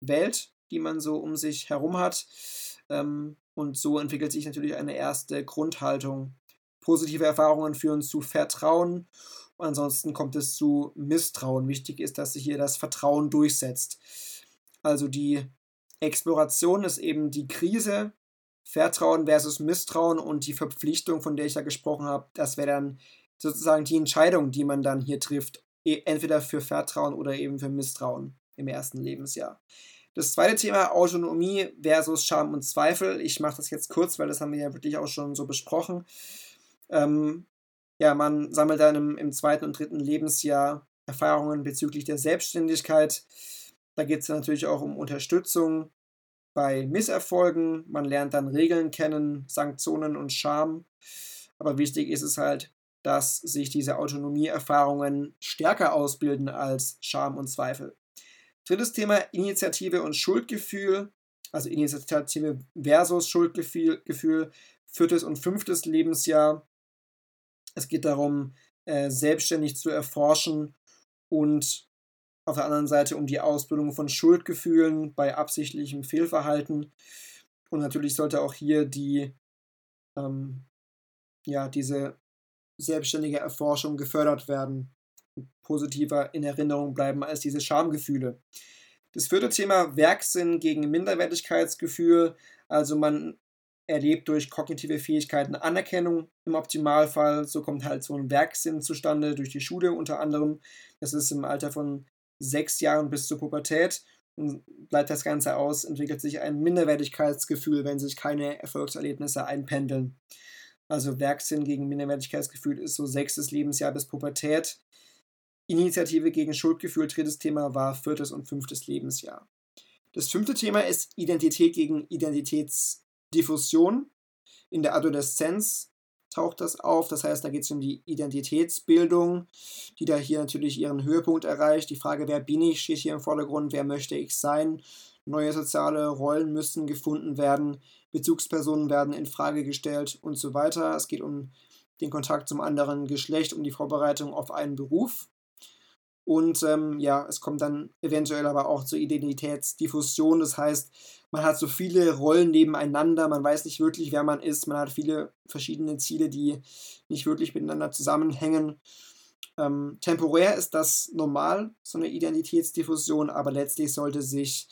Welt, die man so um sich herum hat. Ähm, und so entwickelt sich natürlich eine erste Grundhaltung. Positive Erfahrungen führen zu Vertrauen ansonsten kommt es zu Misstrauen. Wichtig ist, dass sich hier das Vertrauen durchsetzt. Also die Exploration ist eben die Krise, Vertrauen versus Misstrauen und die Verpflichtung, von der ich ja gesprochen habe, das wäre dann sozusagen die Entscheidung, die man dann hier trifft, e, entweder für Vertrauen oder eben für Misstrauen im ersten Lebensjahr. Das zweite Thema Autonomie versus Scham und Zweifel. Ich mache das jetzt kurz, weil das haben wir ja wirklich auch schon so besprochen. Ähm, ja, man sammelt dann im, im, zweiten und dritten Lebensjahr Erfahrungen bezüglich der Selbstständigkeit. Da geht es natürlich auch um Unterstützung bei Misserfolgen. Man lernt dann Regeln kennen, Sanktionen und Scham. Aber wichtig ist es halt, dass sich diese Autonomieerfahrungen stärker ausbilden als Scham und Zweifel. Drittes Thema Initiative und Schuldgefühl, also Initiative versus Schuldgefühl, Gefühl, viertes und fünftes Lebensjahr. Es geht darum, äh, selbstständig zu erforschen und auf der anderen Seite um die Ausbildung von Schuldgefühlen bei absichtlichem Fehlverhalten. Und natürlich sollte auch hier die, ähm, ja, diese selbstständige Erforschung gefördert werden positiver in Erinnerung bleiben als diese Schamgefühle. Das vierte Thema Werksinn gegen Minderwertigkeitsgefühl. Also man erlebt durch kognitive Fähigkeiten Anerkennung im Optimalfall. So kommt halt so ein Werksinn zustande durch die Schule unter anderem. Das ist im Alter von sechs Jahren bis zur Pubertät. Und bleibt das Ganze aus, entwickelt sich ein Minderwertigkeitsgefühl, wenn sich keine Erfolgserlebnisse einpendeln. Also Werksinn gegen Minderwertigkeitsgefühl ist so sechstes Lebensjahr bis Pubertät. Initiative gegen Schuldgefühl, drittes Thema war viertes und fünftes Lebensjahr. Das fünfte Thema ist Identität gegen Identitätsdiffusion. In der Adoleszenz taucht das auf. Das heißt, da geht es um die Identitätsbildung, die da hier natürlich ihren Höhepunkt erreicht. Die Frage, wer bin ich, steht hier im Vordergrund. Wer möchte ich sein? Neue soziale Rollen müssen gefunden werden. Bezugspersonen werden in Frage gestellt und so weiter. Es geht um den Kontakt zum anderen Geschlecht, um die Vorbereitung auf einen Beruf. Und ähm, ja, es kommt dann eventuell aber auch zur Identitätsdiffusion. Das heißt, man hat so viele Rollen nebeneinander, man weiß nicht wirklich, wer man ist, man hat viele verschiedene Ziele, die nicht wirklich miteinander zusammenhängen. Ähm, temporär ist das normal, so eine Identitätsdiffusion, aber letztlich sollte sich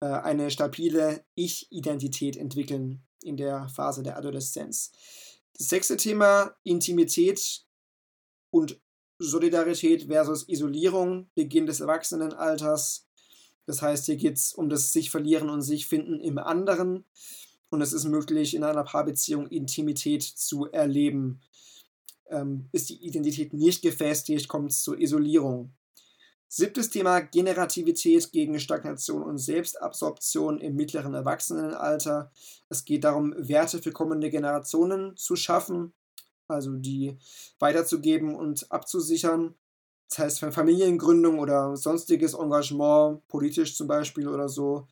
äh, eine stabile Ich-Identität entwickeln in der Phase der Adoleszenz. Das sechste Thema, Intimität und Solidarität versus Isolierung, Beginn des Erwachsenenalters. Das heißt, hier geht es um das sich verlieren und sich finden im anderen. Und es ist möglich, in einer Paarbeziehung Intimität zu erleben. Ähm, ist die Identität nicht gefestigt, kommt es zur Isolierung. Siebtes Thema Generativität gegen Stagnation und Selbstabsorption im mittleren Erwachsenenalter. Es geht darum, Werte für kommende Generationen zu schaffen also die weiterzugeben und abzusichern. Das heißt, für Familiengründung oder sonstiges Engagement, politisch zum Beispiel oder so,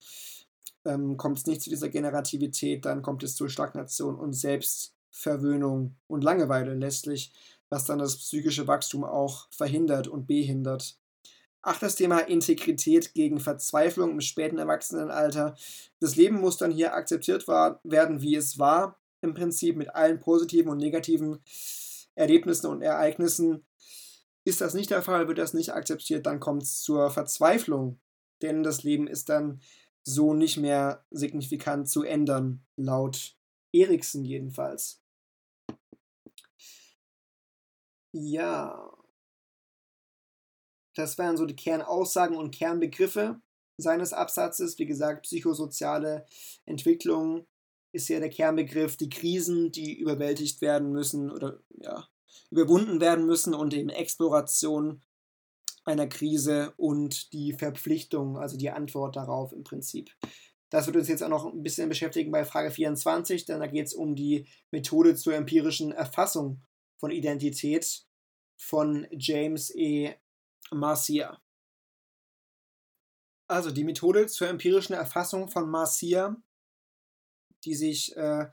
ähm, kommt es nicht zu dieser Generativität, dann kommt es zur Stagnation und Selbstverwöhnung und Langeweile letztlich, was dann das psychische Wachstum auch verhindert und behindert. Achtes Thema Integrität gegen Verzweiflung im späten Erwachsenenalter. Das Leben muss dann hier akzeptiert werden, wie es war, im Prinzip mit allen positiven und negativen Erlebnissen und Ereignissen. Ist das nicht der Fall, wird das nicht akzeptiert, dann kommt es zur Verzweiflung, denn das Leben ist dann so nicht mehr signifikant zu ändern, laut Eriksen jedenfalls. Ja, das wären so die Kernaussagen und Kernbegriffe seines Absatzes. Wie gesagt, psychosoziale Entwicklung ist ja der Kernbegriff, die Krisen, die überwältigt werden müssen oder ja, überwunden werden müssen und eben Exploration einer Krise und die Verpflichtung, also die Antwort darauf im Prinzip. Das wird uns jetzt auch noch ein bisschen beschäftigen bei Frage 24, denn da geht es um die Methode zur empirischen Erfassung von Identität von James E. Marcia. Also die Methode zur empirischen Erfassung von Marcia, die sich äh,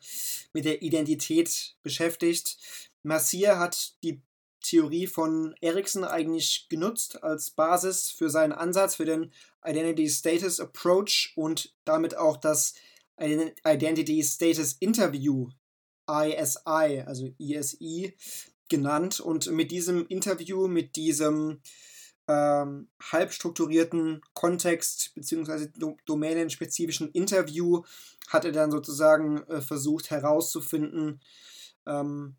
mit der Identität beschäftigt. Marcia hat die Theorie von Ericsson eigentlich genutzt als Basis für seinen Ansatz für den Identity Status Approach und damit auch das Identity Status Interview ISI, also ISI genannt. Und mit diesem Interview, mit diesem ähm, halb strukturierten Kontext bzw. Do domänenspezifischen Interview hat er dann sozusagen äh, versucht herauszufinden, ähm,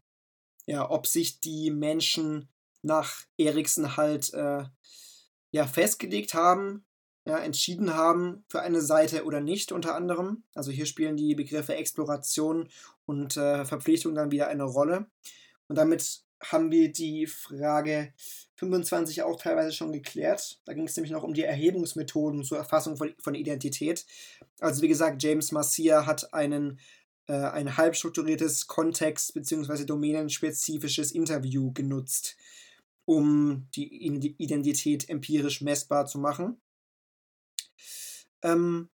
ja, ob sich die Menschen nach Eriksen halt äh, ja, festgelegt haben, ja, entschieden haben für eine Seite oder nicht, unter anderem. Also hier spielen die Begriffe Exploration und äh, Verpflichtung dann wieder eine Rolle. Und damit haben wir die Frage 25 auch teilweise schon geklärt. Da ging es nämlich noch um die Erhebungsmethoden zur Erfassung von, von Identität. Also wie gesagt, James Marcia hat einen, äh, ein halb strukturiertes Kontext- bzw. domänenspezifisches Interview genutzt, um die Identität empirisch messbar zu machen. Ähm,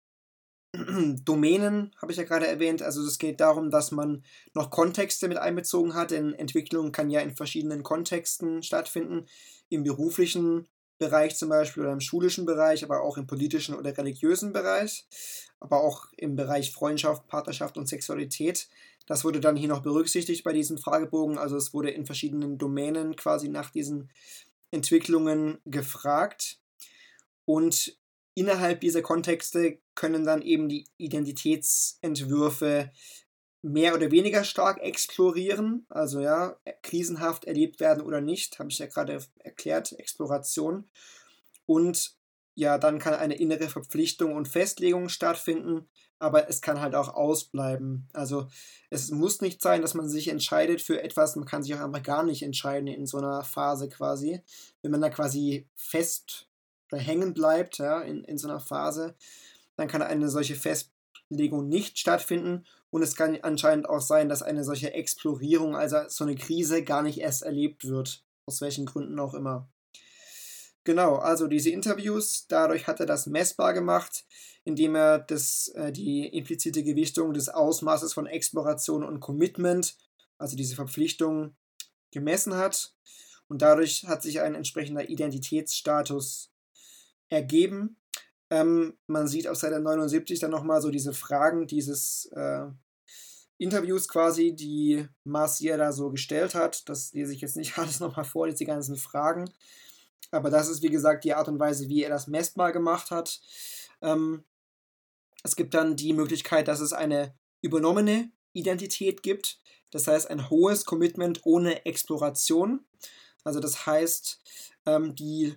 Domänen habe ich ja gerade erwähnt. Also es geht darum, dass man noch Kontexte mit einbezogen hat, denn Entwicklung kann ja in verschiedenen Kontexten stattfinden. Im beruflichen Bereich zum Beispiel oder im schulischen Bereich, aber auch im politischen oder religiösen Bereich, aber auch im Bereich Freundschaft, Partnerschaft und Sexualität. Das wurde dann hier noch berücksichtigt bei diesem Fragebogen. Also es wurde in verschiedenen Domänen quasi nach diesen Entwicklungen gefragt. Und innerhalb dieser Kontexte können dann eben die Identitätsentwürfe mehr oder weniger stark explorieren, also ja, krisenhaft erlebt werden oder nicht, habe ich ja gerade erklärt, Exploration. Und ja, dann kann eine innere Verpflichtung und Festlegung stattfinden, aber es kann halt auch ausbleiben. Also es muss nicht sein, dass man sich entscheidet für etwas, man kann sich auch einfach gar nicht entscheiden in so einer Phase quasi. Wenn man da quasi fest oder hängen bleibt, ja, in, in so einer Phase, dann kann eine solche Festlegung nicht stattfinden und es kann anscheinend auch sein, dass eine solche Explorierung, also so eine Krise, gar nicht erst erlebt wird, aus welchen Gründen auch immer. Genau, also diese Interviews, dadurch hat er das messbar gemacht, indem er das, äh, die implizite Gewichtung des Ausmaßes von Exploration und Commitment, also diese Verpflichtung, gemessen hat. Und dadurch hat sich ein entsprechender Identitätsstatus ergeben. Ähm, man sieht auf Seite 79 dann nochmal so diese Fragen dieses äh, Interviews quasi, die Marcia da so gestellt hat. Das lese ich jetzt nicht alles nochmal vor, diese ganzen Fragen. Aber das ist, wie gesagt, die Art und Weise, wie er das messbar gemacht hat. Ähm, es gibt dann die Möglichkeit, dass es eine übernommene Identität gibt. Das heißt, ein hohes Commitment ohne Exploration. Also das heißt, ähm, die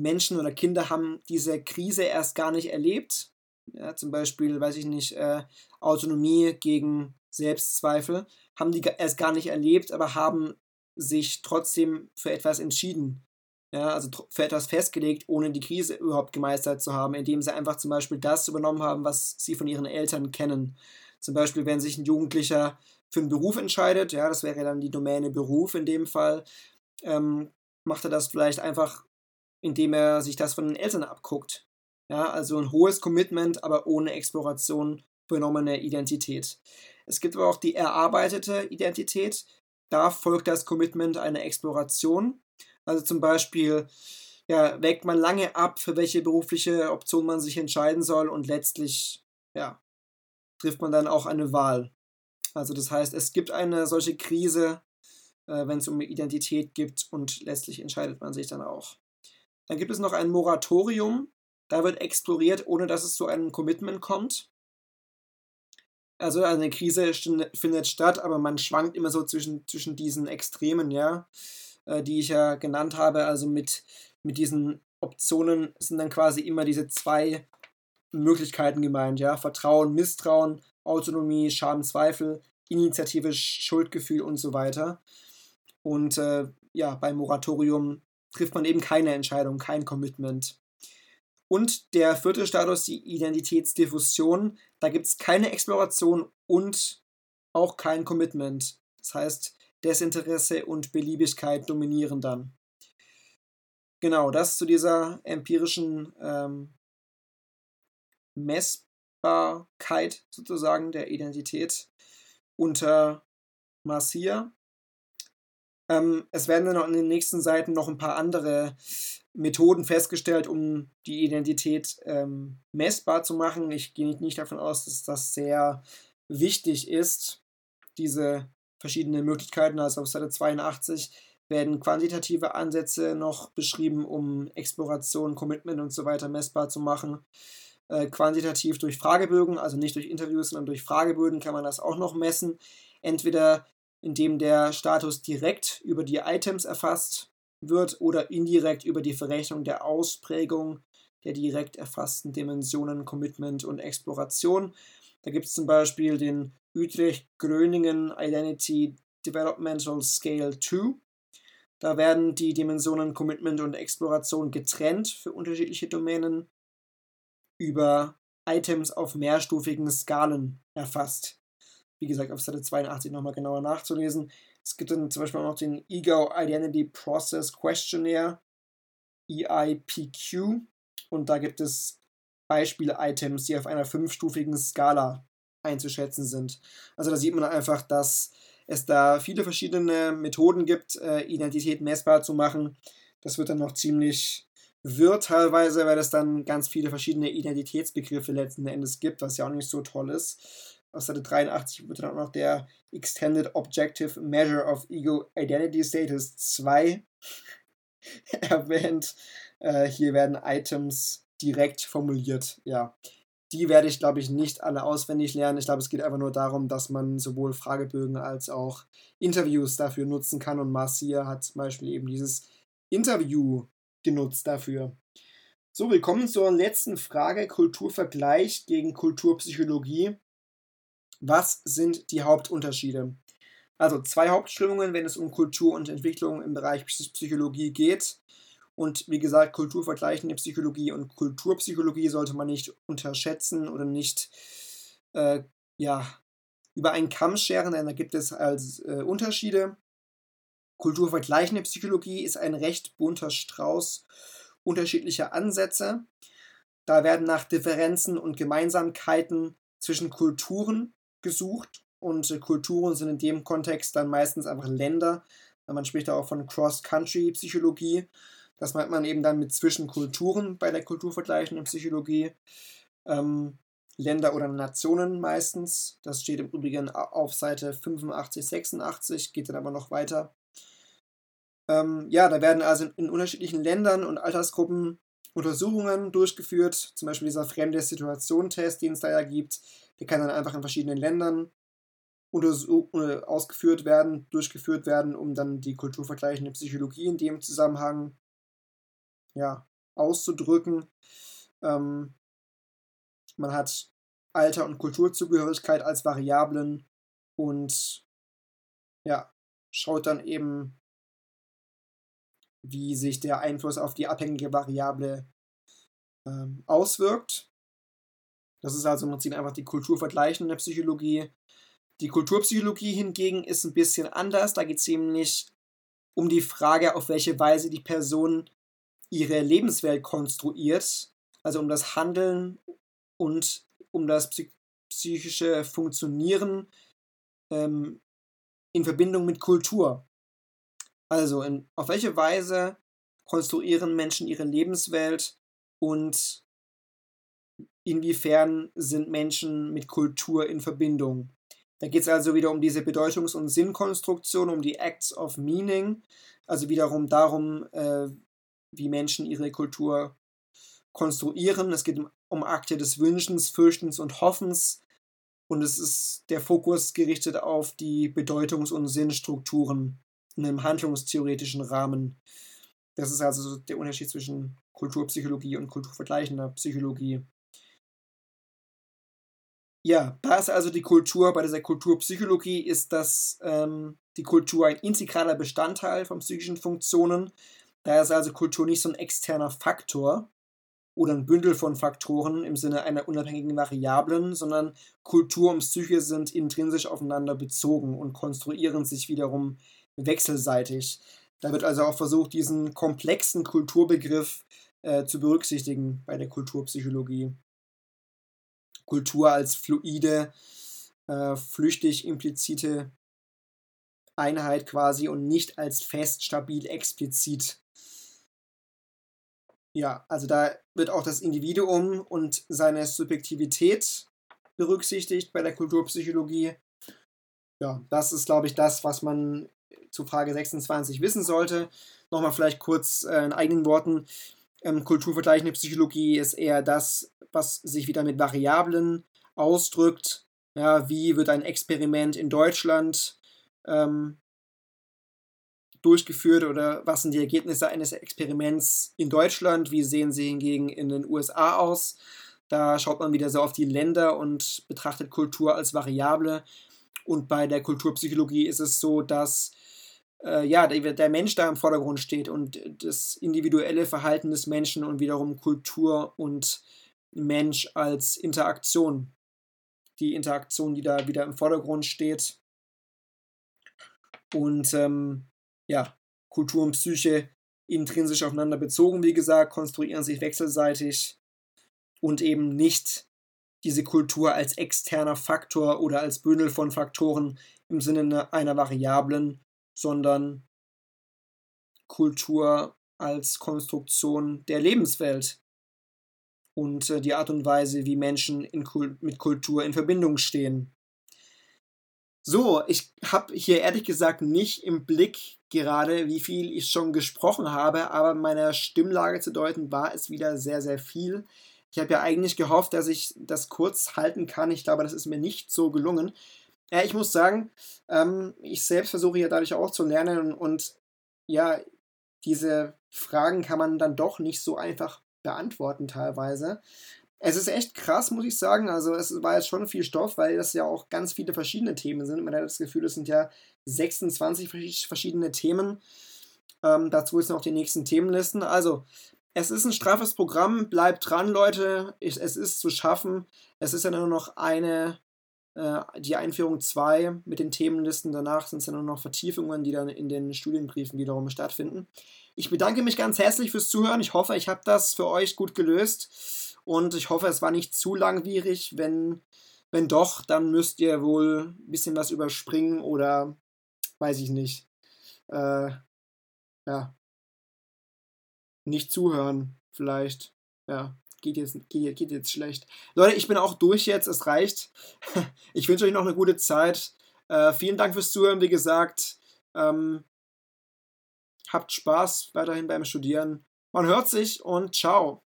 Menschen oder Kinder haben diese Krise erst gar nicht erlebt. Ja, zum Beispiel, weiß ich nicht, äh, Autonomie gegen Selbstzweifel, haben die erst gar nicht erlebt, aber haben sich trotzdem für etwas entschieden. Ja, also für etwas festgelegt, ohne die Krise überhaupt gemeistert zu haben, indem sie einfach zum Beispiel das übernommen haben, was sie von ihren Eltern kennen. Zum Beispiel, wenn sich ein Jugendlicher für einen Beruf entscheidet, ja, das wäre dann die Domäne Beruf in dem Fall, ähm, macht er das vielleicht einfach, indem er sich das von den Eltern abguckt. Ja, also ein hohes Commitment, aber ohne Exploration benommene Identität. Es gibt aber auch die erarbeitete Identität. Da folgt das Commitment einer Exploration. Also zum Beispiel ja, wägt man lange ab, für welche berufliche Option man sich entscheiden soll und letztlich ja, trifft man dann auch eine Wahl. Also das heißt, es gibt eine solche Krise, äh, wenn es um Identität geht und letztlich entscheidet man sich dann auch. Dann gibt es noch ein Moratorium. Da wird exploriert, ohne dass es zu einem Commitment kommt. Also eine Krise findet statt, aber man schwankt immer so zwischen, zwischen diesen Extremen, ja, äh, die ich ja genannt habe. Also mit, mit diesen Optionen sind dann quasi immer diese zwei Möglichkeiten gemeint, ja. Vertrauen, Misstrauen, Autonomie, Schaden, Zweifel, Initiative, Schuldgefühl und so weiter. Und äh, ja, beim Moratorium trifft man eben keine Entscheidung, kein Commitment. Und der vierte Status, die Identitätsdiffusion, da gibt es keine Exploration und auch kein Commitment. Das heißt, Desinteresse und Beliebigkeit dominieren dann. Genau, das zu dieser empirischen ähm, Messbarkeit sozusagen der Identität unter Marcia. Ähm, es werden dann in den nächsten Seiten noch ein paar andere Methoden festgestellt, um die Identität ähm, messbar zu machen. Ich gehe nicht davon aus, dass das sehr wichtig ist, diese verschiedenen Möglichkeiten. Also auf Seite 82 werden quantitative Ansätze noch beschrieben, um Exploration, Commitment und so weiter messbar zu machen. Äh, quantitativ durch Fragebögen, also nicht durch Interviews, sondern durch Fragebögen kann man das auch noch messen. Entweder indem der Status direkt über die Items erfasst wird oder indirekt über die Verrechnung der Ausprägung der direkt erfassten Dimensionen Commitment und Exploration. Da gibt es zum Beispiel den Utrecht-Gröningen Identity Developmental Scale 2. Da werden die Dimensionen Commitment und Exploration getrennt für unterschiedliche Domänen über Items auf mehrstufigen Skalen erfasst. Wie gesagt, auf Seite 82 nochmal genauer nachzulesen. Es gibt dann zum Beispiel auch noch den Ego Identity Process Questionnaire, EIPQ. Und da gibt es Beispiel-Items, die auf einer fünfstufigen Skala einzuschätzen sind. Also da sieht man einfach, dass es da viele verschiedene Methoden gibt, äh, Identität messbar zu machen. Das wird dann noch ziemlich wirr teilweise, weil es dann ganz viele verschiedene Identitätsbegriffe letzten Endes gibt, was ja auch nicht so toll ist. Auf Seite 83 wird dann auch noch der Extended Objective Measure of Ego Identity Status 2 erwähnt. Äh, hier werden Items direkt formuliert. Ja, die werde ich, glaube ich, nicht alle auswendig lernen. Ich glaube, es geht einfach nur darum, dass man sowohl Fragebögen als auch Interviews dafür nutzen kann. Und Marcia hat zum Beispiel eben dieses Interview genutzt dafür. So, wir kommen zur letzten Frage: Kulturvergleich gegen Kulturpsychologie. Was sind die Hauptunterschiede? Also zwei Hauptströmungen, wenn es um Kultur und Entwicklung im Bereich Psychologie geht. Und wie gesagt, kulturvergleichende Psychologie und Kulturpsychologie sollte man nicht unterschätzen oder nicht äh, ja, über einen Kamm scheren, denn da gibt es als äh, Unterschiede. Kulturvergleichende Psychologie ist ein recht bunter Strauß unterschiedlicher Ansätze. Da werden nach Differenzen und Gemeinsamkeiten zwischen Kulturen gesucht und Kulturen sind in dem Kontext dann meistens einfach Länder. Man spricht auch von Cross-Country-Psychologie. Das meint man eben dann mit Zwischenkulturen bei der kulturvergleichenden Psychologie. Ähm, Länder oder Nationen meistens. Das steht im Übrigen auf Seite 85, 86, geht dann aber noch weiter. Ähm, ja, da werden also in unterschiedlichen Ländern und Altersgruppen Untersuchungen durchgeführt, zum Beispiel dieser fremde Situation-Test, den es da ja gibt. Der kann dann einfach in verschiedenen Ländern äh, ausgeführt werden, durchgeführt werden, um dann die kulturvergleichende Psychologie in dem Zusammenhang ja, auszudrücken. Ähm, man hat Alter und Kulturzugehörigkeit als Variablen und ja, schaut dann eben, wie sich der Einfluss auf die abhängige Variable ähm, auswirkt. Das ist also im Prinzip einfach die kulturvergleichende Psychologie. Die Kulturpsychologie hingegen ist ein bisschen anders. Da geht es nämlich um die Frage, auf welche Weise die Person ihre Lebenswelt konstruiert, also um das Handeln und um das psychische Funktionieren ähm, in Verbindung mit Kultur. Also in, auf welche Weise konstruieren Menschen ihre Lebenswelt und inwiefern sind Menschen mit Kultur in Verbindung. Da geht es also wieder um diese Bedeutungs- und Sinnkonstruktion, um die Acts of Meaning, also wiederum darum, äh, wie Menschen ihre Kultur konstruieren. Es geht um, um Akte des Wünschens, Fürchtens und Hoffens. Und es ist der Fokus gerichtet auf die Bedeutungs- und Sinnstrukturen in einem handlungstheoretischen Rahmen. Das ist also der Unterschied zwischen Kulturpsychologie und kulturvergleichender Psychologie. Ja, da ist also die Kultur, bei dieser Kulturpsychologie ist das ähm, die Kultur ein integraler Bestandteil von psychischen Funktionen. Da ist also Kultur nicht so ein externer Faktor oder ein Bündel von Faktoren im Sinne einer unabhängigen Variablen, sondern Kultur und Psyche sind intrinsisch aufeinander bezogen und konstruieren sich wiederum wechselseitig. Da wird also auch versucht, diesen komplexen Kulturbegriff äh, zu berücksichtigen bei der Kulturpsychologie. Kultur als fluide, äh, flüchtig implizite Einheit quasi und nicht als fest, stabil, explizit. Ja, also da wird auch das Individuum und seine Subjektivität berücksichtigt bei der Kulturpsychologie. Ja, das ist, glaube ich, das, was man zu Frage 26 wissen sollte. Nochmal vielleicht kurz äh, in eigenen Worten. Ähm, kulturvergleichende Psychologie ist eher das, was sich wieder mit Variablen ausdrückt. Ja, wie wird ein Experiment in Deutschland ähm, durchgeführt oder was sind die Ergebnisse eines Experiments in Deutschland? Wie sehen sie hingegen in den USA aus? Da schaut man wieder so auf die Länder und betrachtet Kultur als Variable. Und bei der Kulturpsychologie ist es so, dass äh, ja, der, Mensch da im Vordergrund steht und das individuelle Verhalten des Menschen und wiederum Kultur und Mensch als Interaktion. Die Interaktion, die da wieder im Vordergrund steht. Und ähm, ja, Kultur und Psyche intrinsisch aufeinander bezogen, wie gesagt, konstruieren sich wechselseitig und eben nicht diese Kultur als externer Faktor oder als Bündel von Faktoren im Sinne einer Variablen, sondern Kultur als Konstruktion der Lebenswelt und äh, die Art und Weise, wie Menschen Kul mit Kultur in Verbindung stehen. So, ich habe hier ehrlich gesagt nicht im Blick gerade, wie viel ich schon gesprochen habe, aber meiner Stimmlage zu deuten war es wieder sehr, sehr viel. Ich habe ja eigentlich gehofft, dass ich das kurz halten kann. Ich glaube, das ist mir nicht so gelungen. Ja, ich muss sagen, ähm, ich selbst versuche ja dadurch auch zu lernen und ja, diese Fragen kann man dann doch nicht so einfach beantworten teilweise. Es ist echt krass, muss ich sagen. Also es war jetzt schon viel Stoff, weil das ja auch ganz viele verschiedene Themen sind. Man hat das Gefühl, es sind ja 26 verschiedene Themen. Ähm, dazu ist noch die nächsten Themenlisten. Also, es ist ein straffes Programm. Bleibt dran, Leute. Ich, es ist zu schaffen. Es ist ja nur noch eine äh, die Einführung 2 mit den Themenlisten. Danach sind es ja nur noch Vertiefungen, die dann in den Studienbriefen wiederum stattfinden. Ich bedanke mich ganz herzlich fürs Zuhören. Ich hoffe, ich habe das für euch gut gelöst. Und ich hoffe, es war nicht zu langwierig. Wenn, wenn doch, dann müsst ihr wohl ein bisschen was überspringen oder weiß ich nicht. Äh, ja. Nicht zuhören, vielleicht. Ja geht jetzt, geht, geht jetzt schlecht. Leute, ich bin auch durch jetzt, es reicht. Ich wünsche euch noch eine gute Zeit. Äh, vielen Dank fürs Zuhören, wie gesagt. Ähm, habt Spaß weiterhin beim Studieren. Man hört sich und ciao.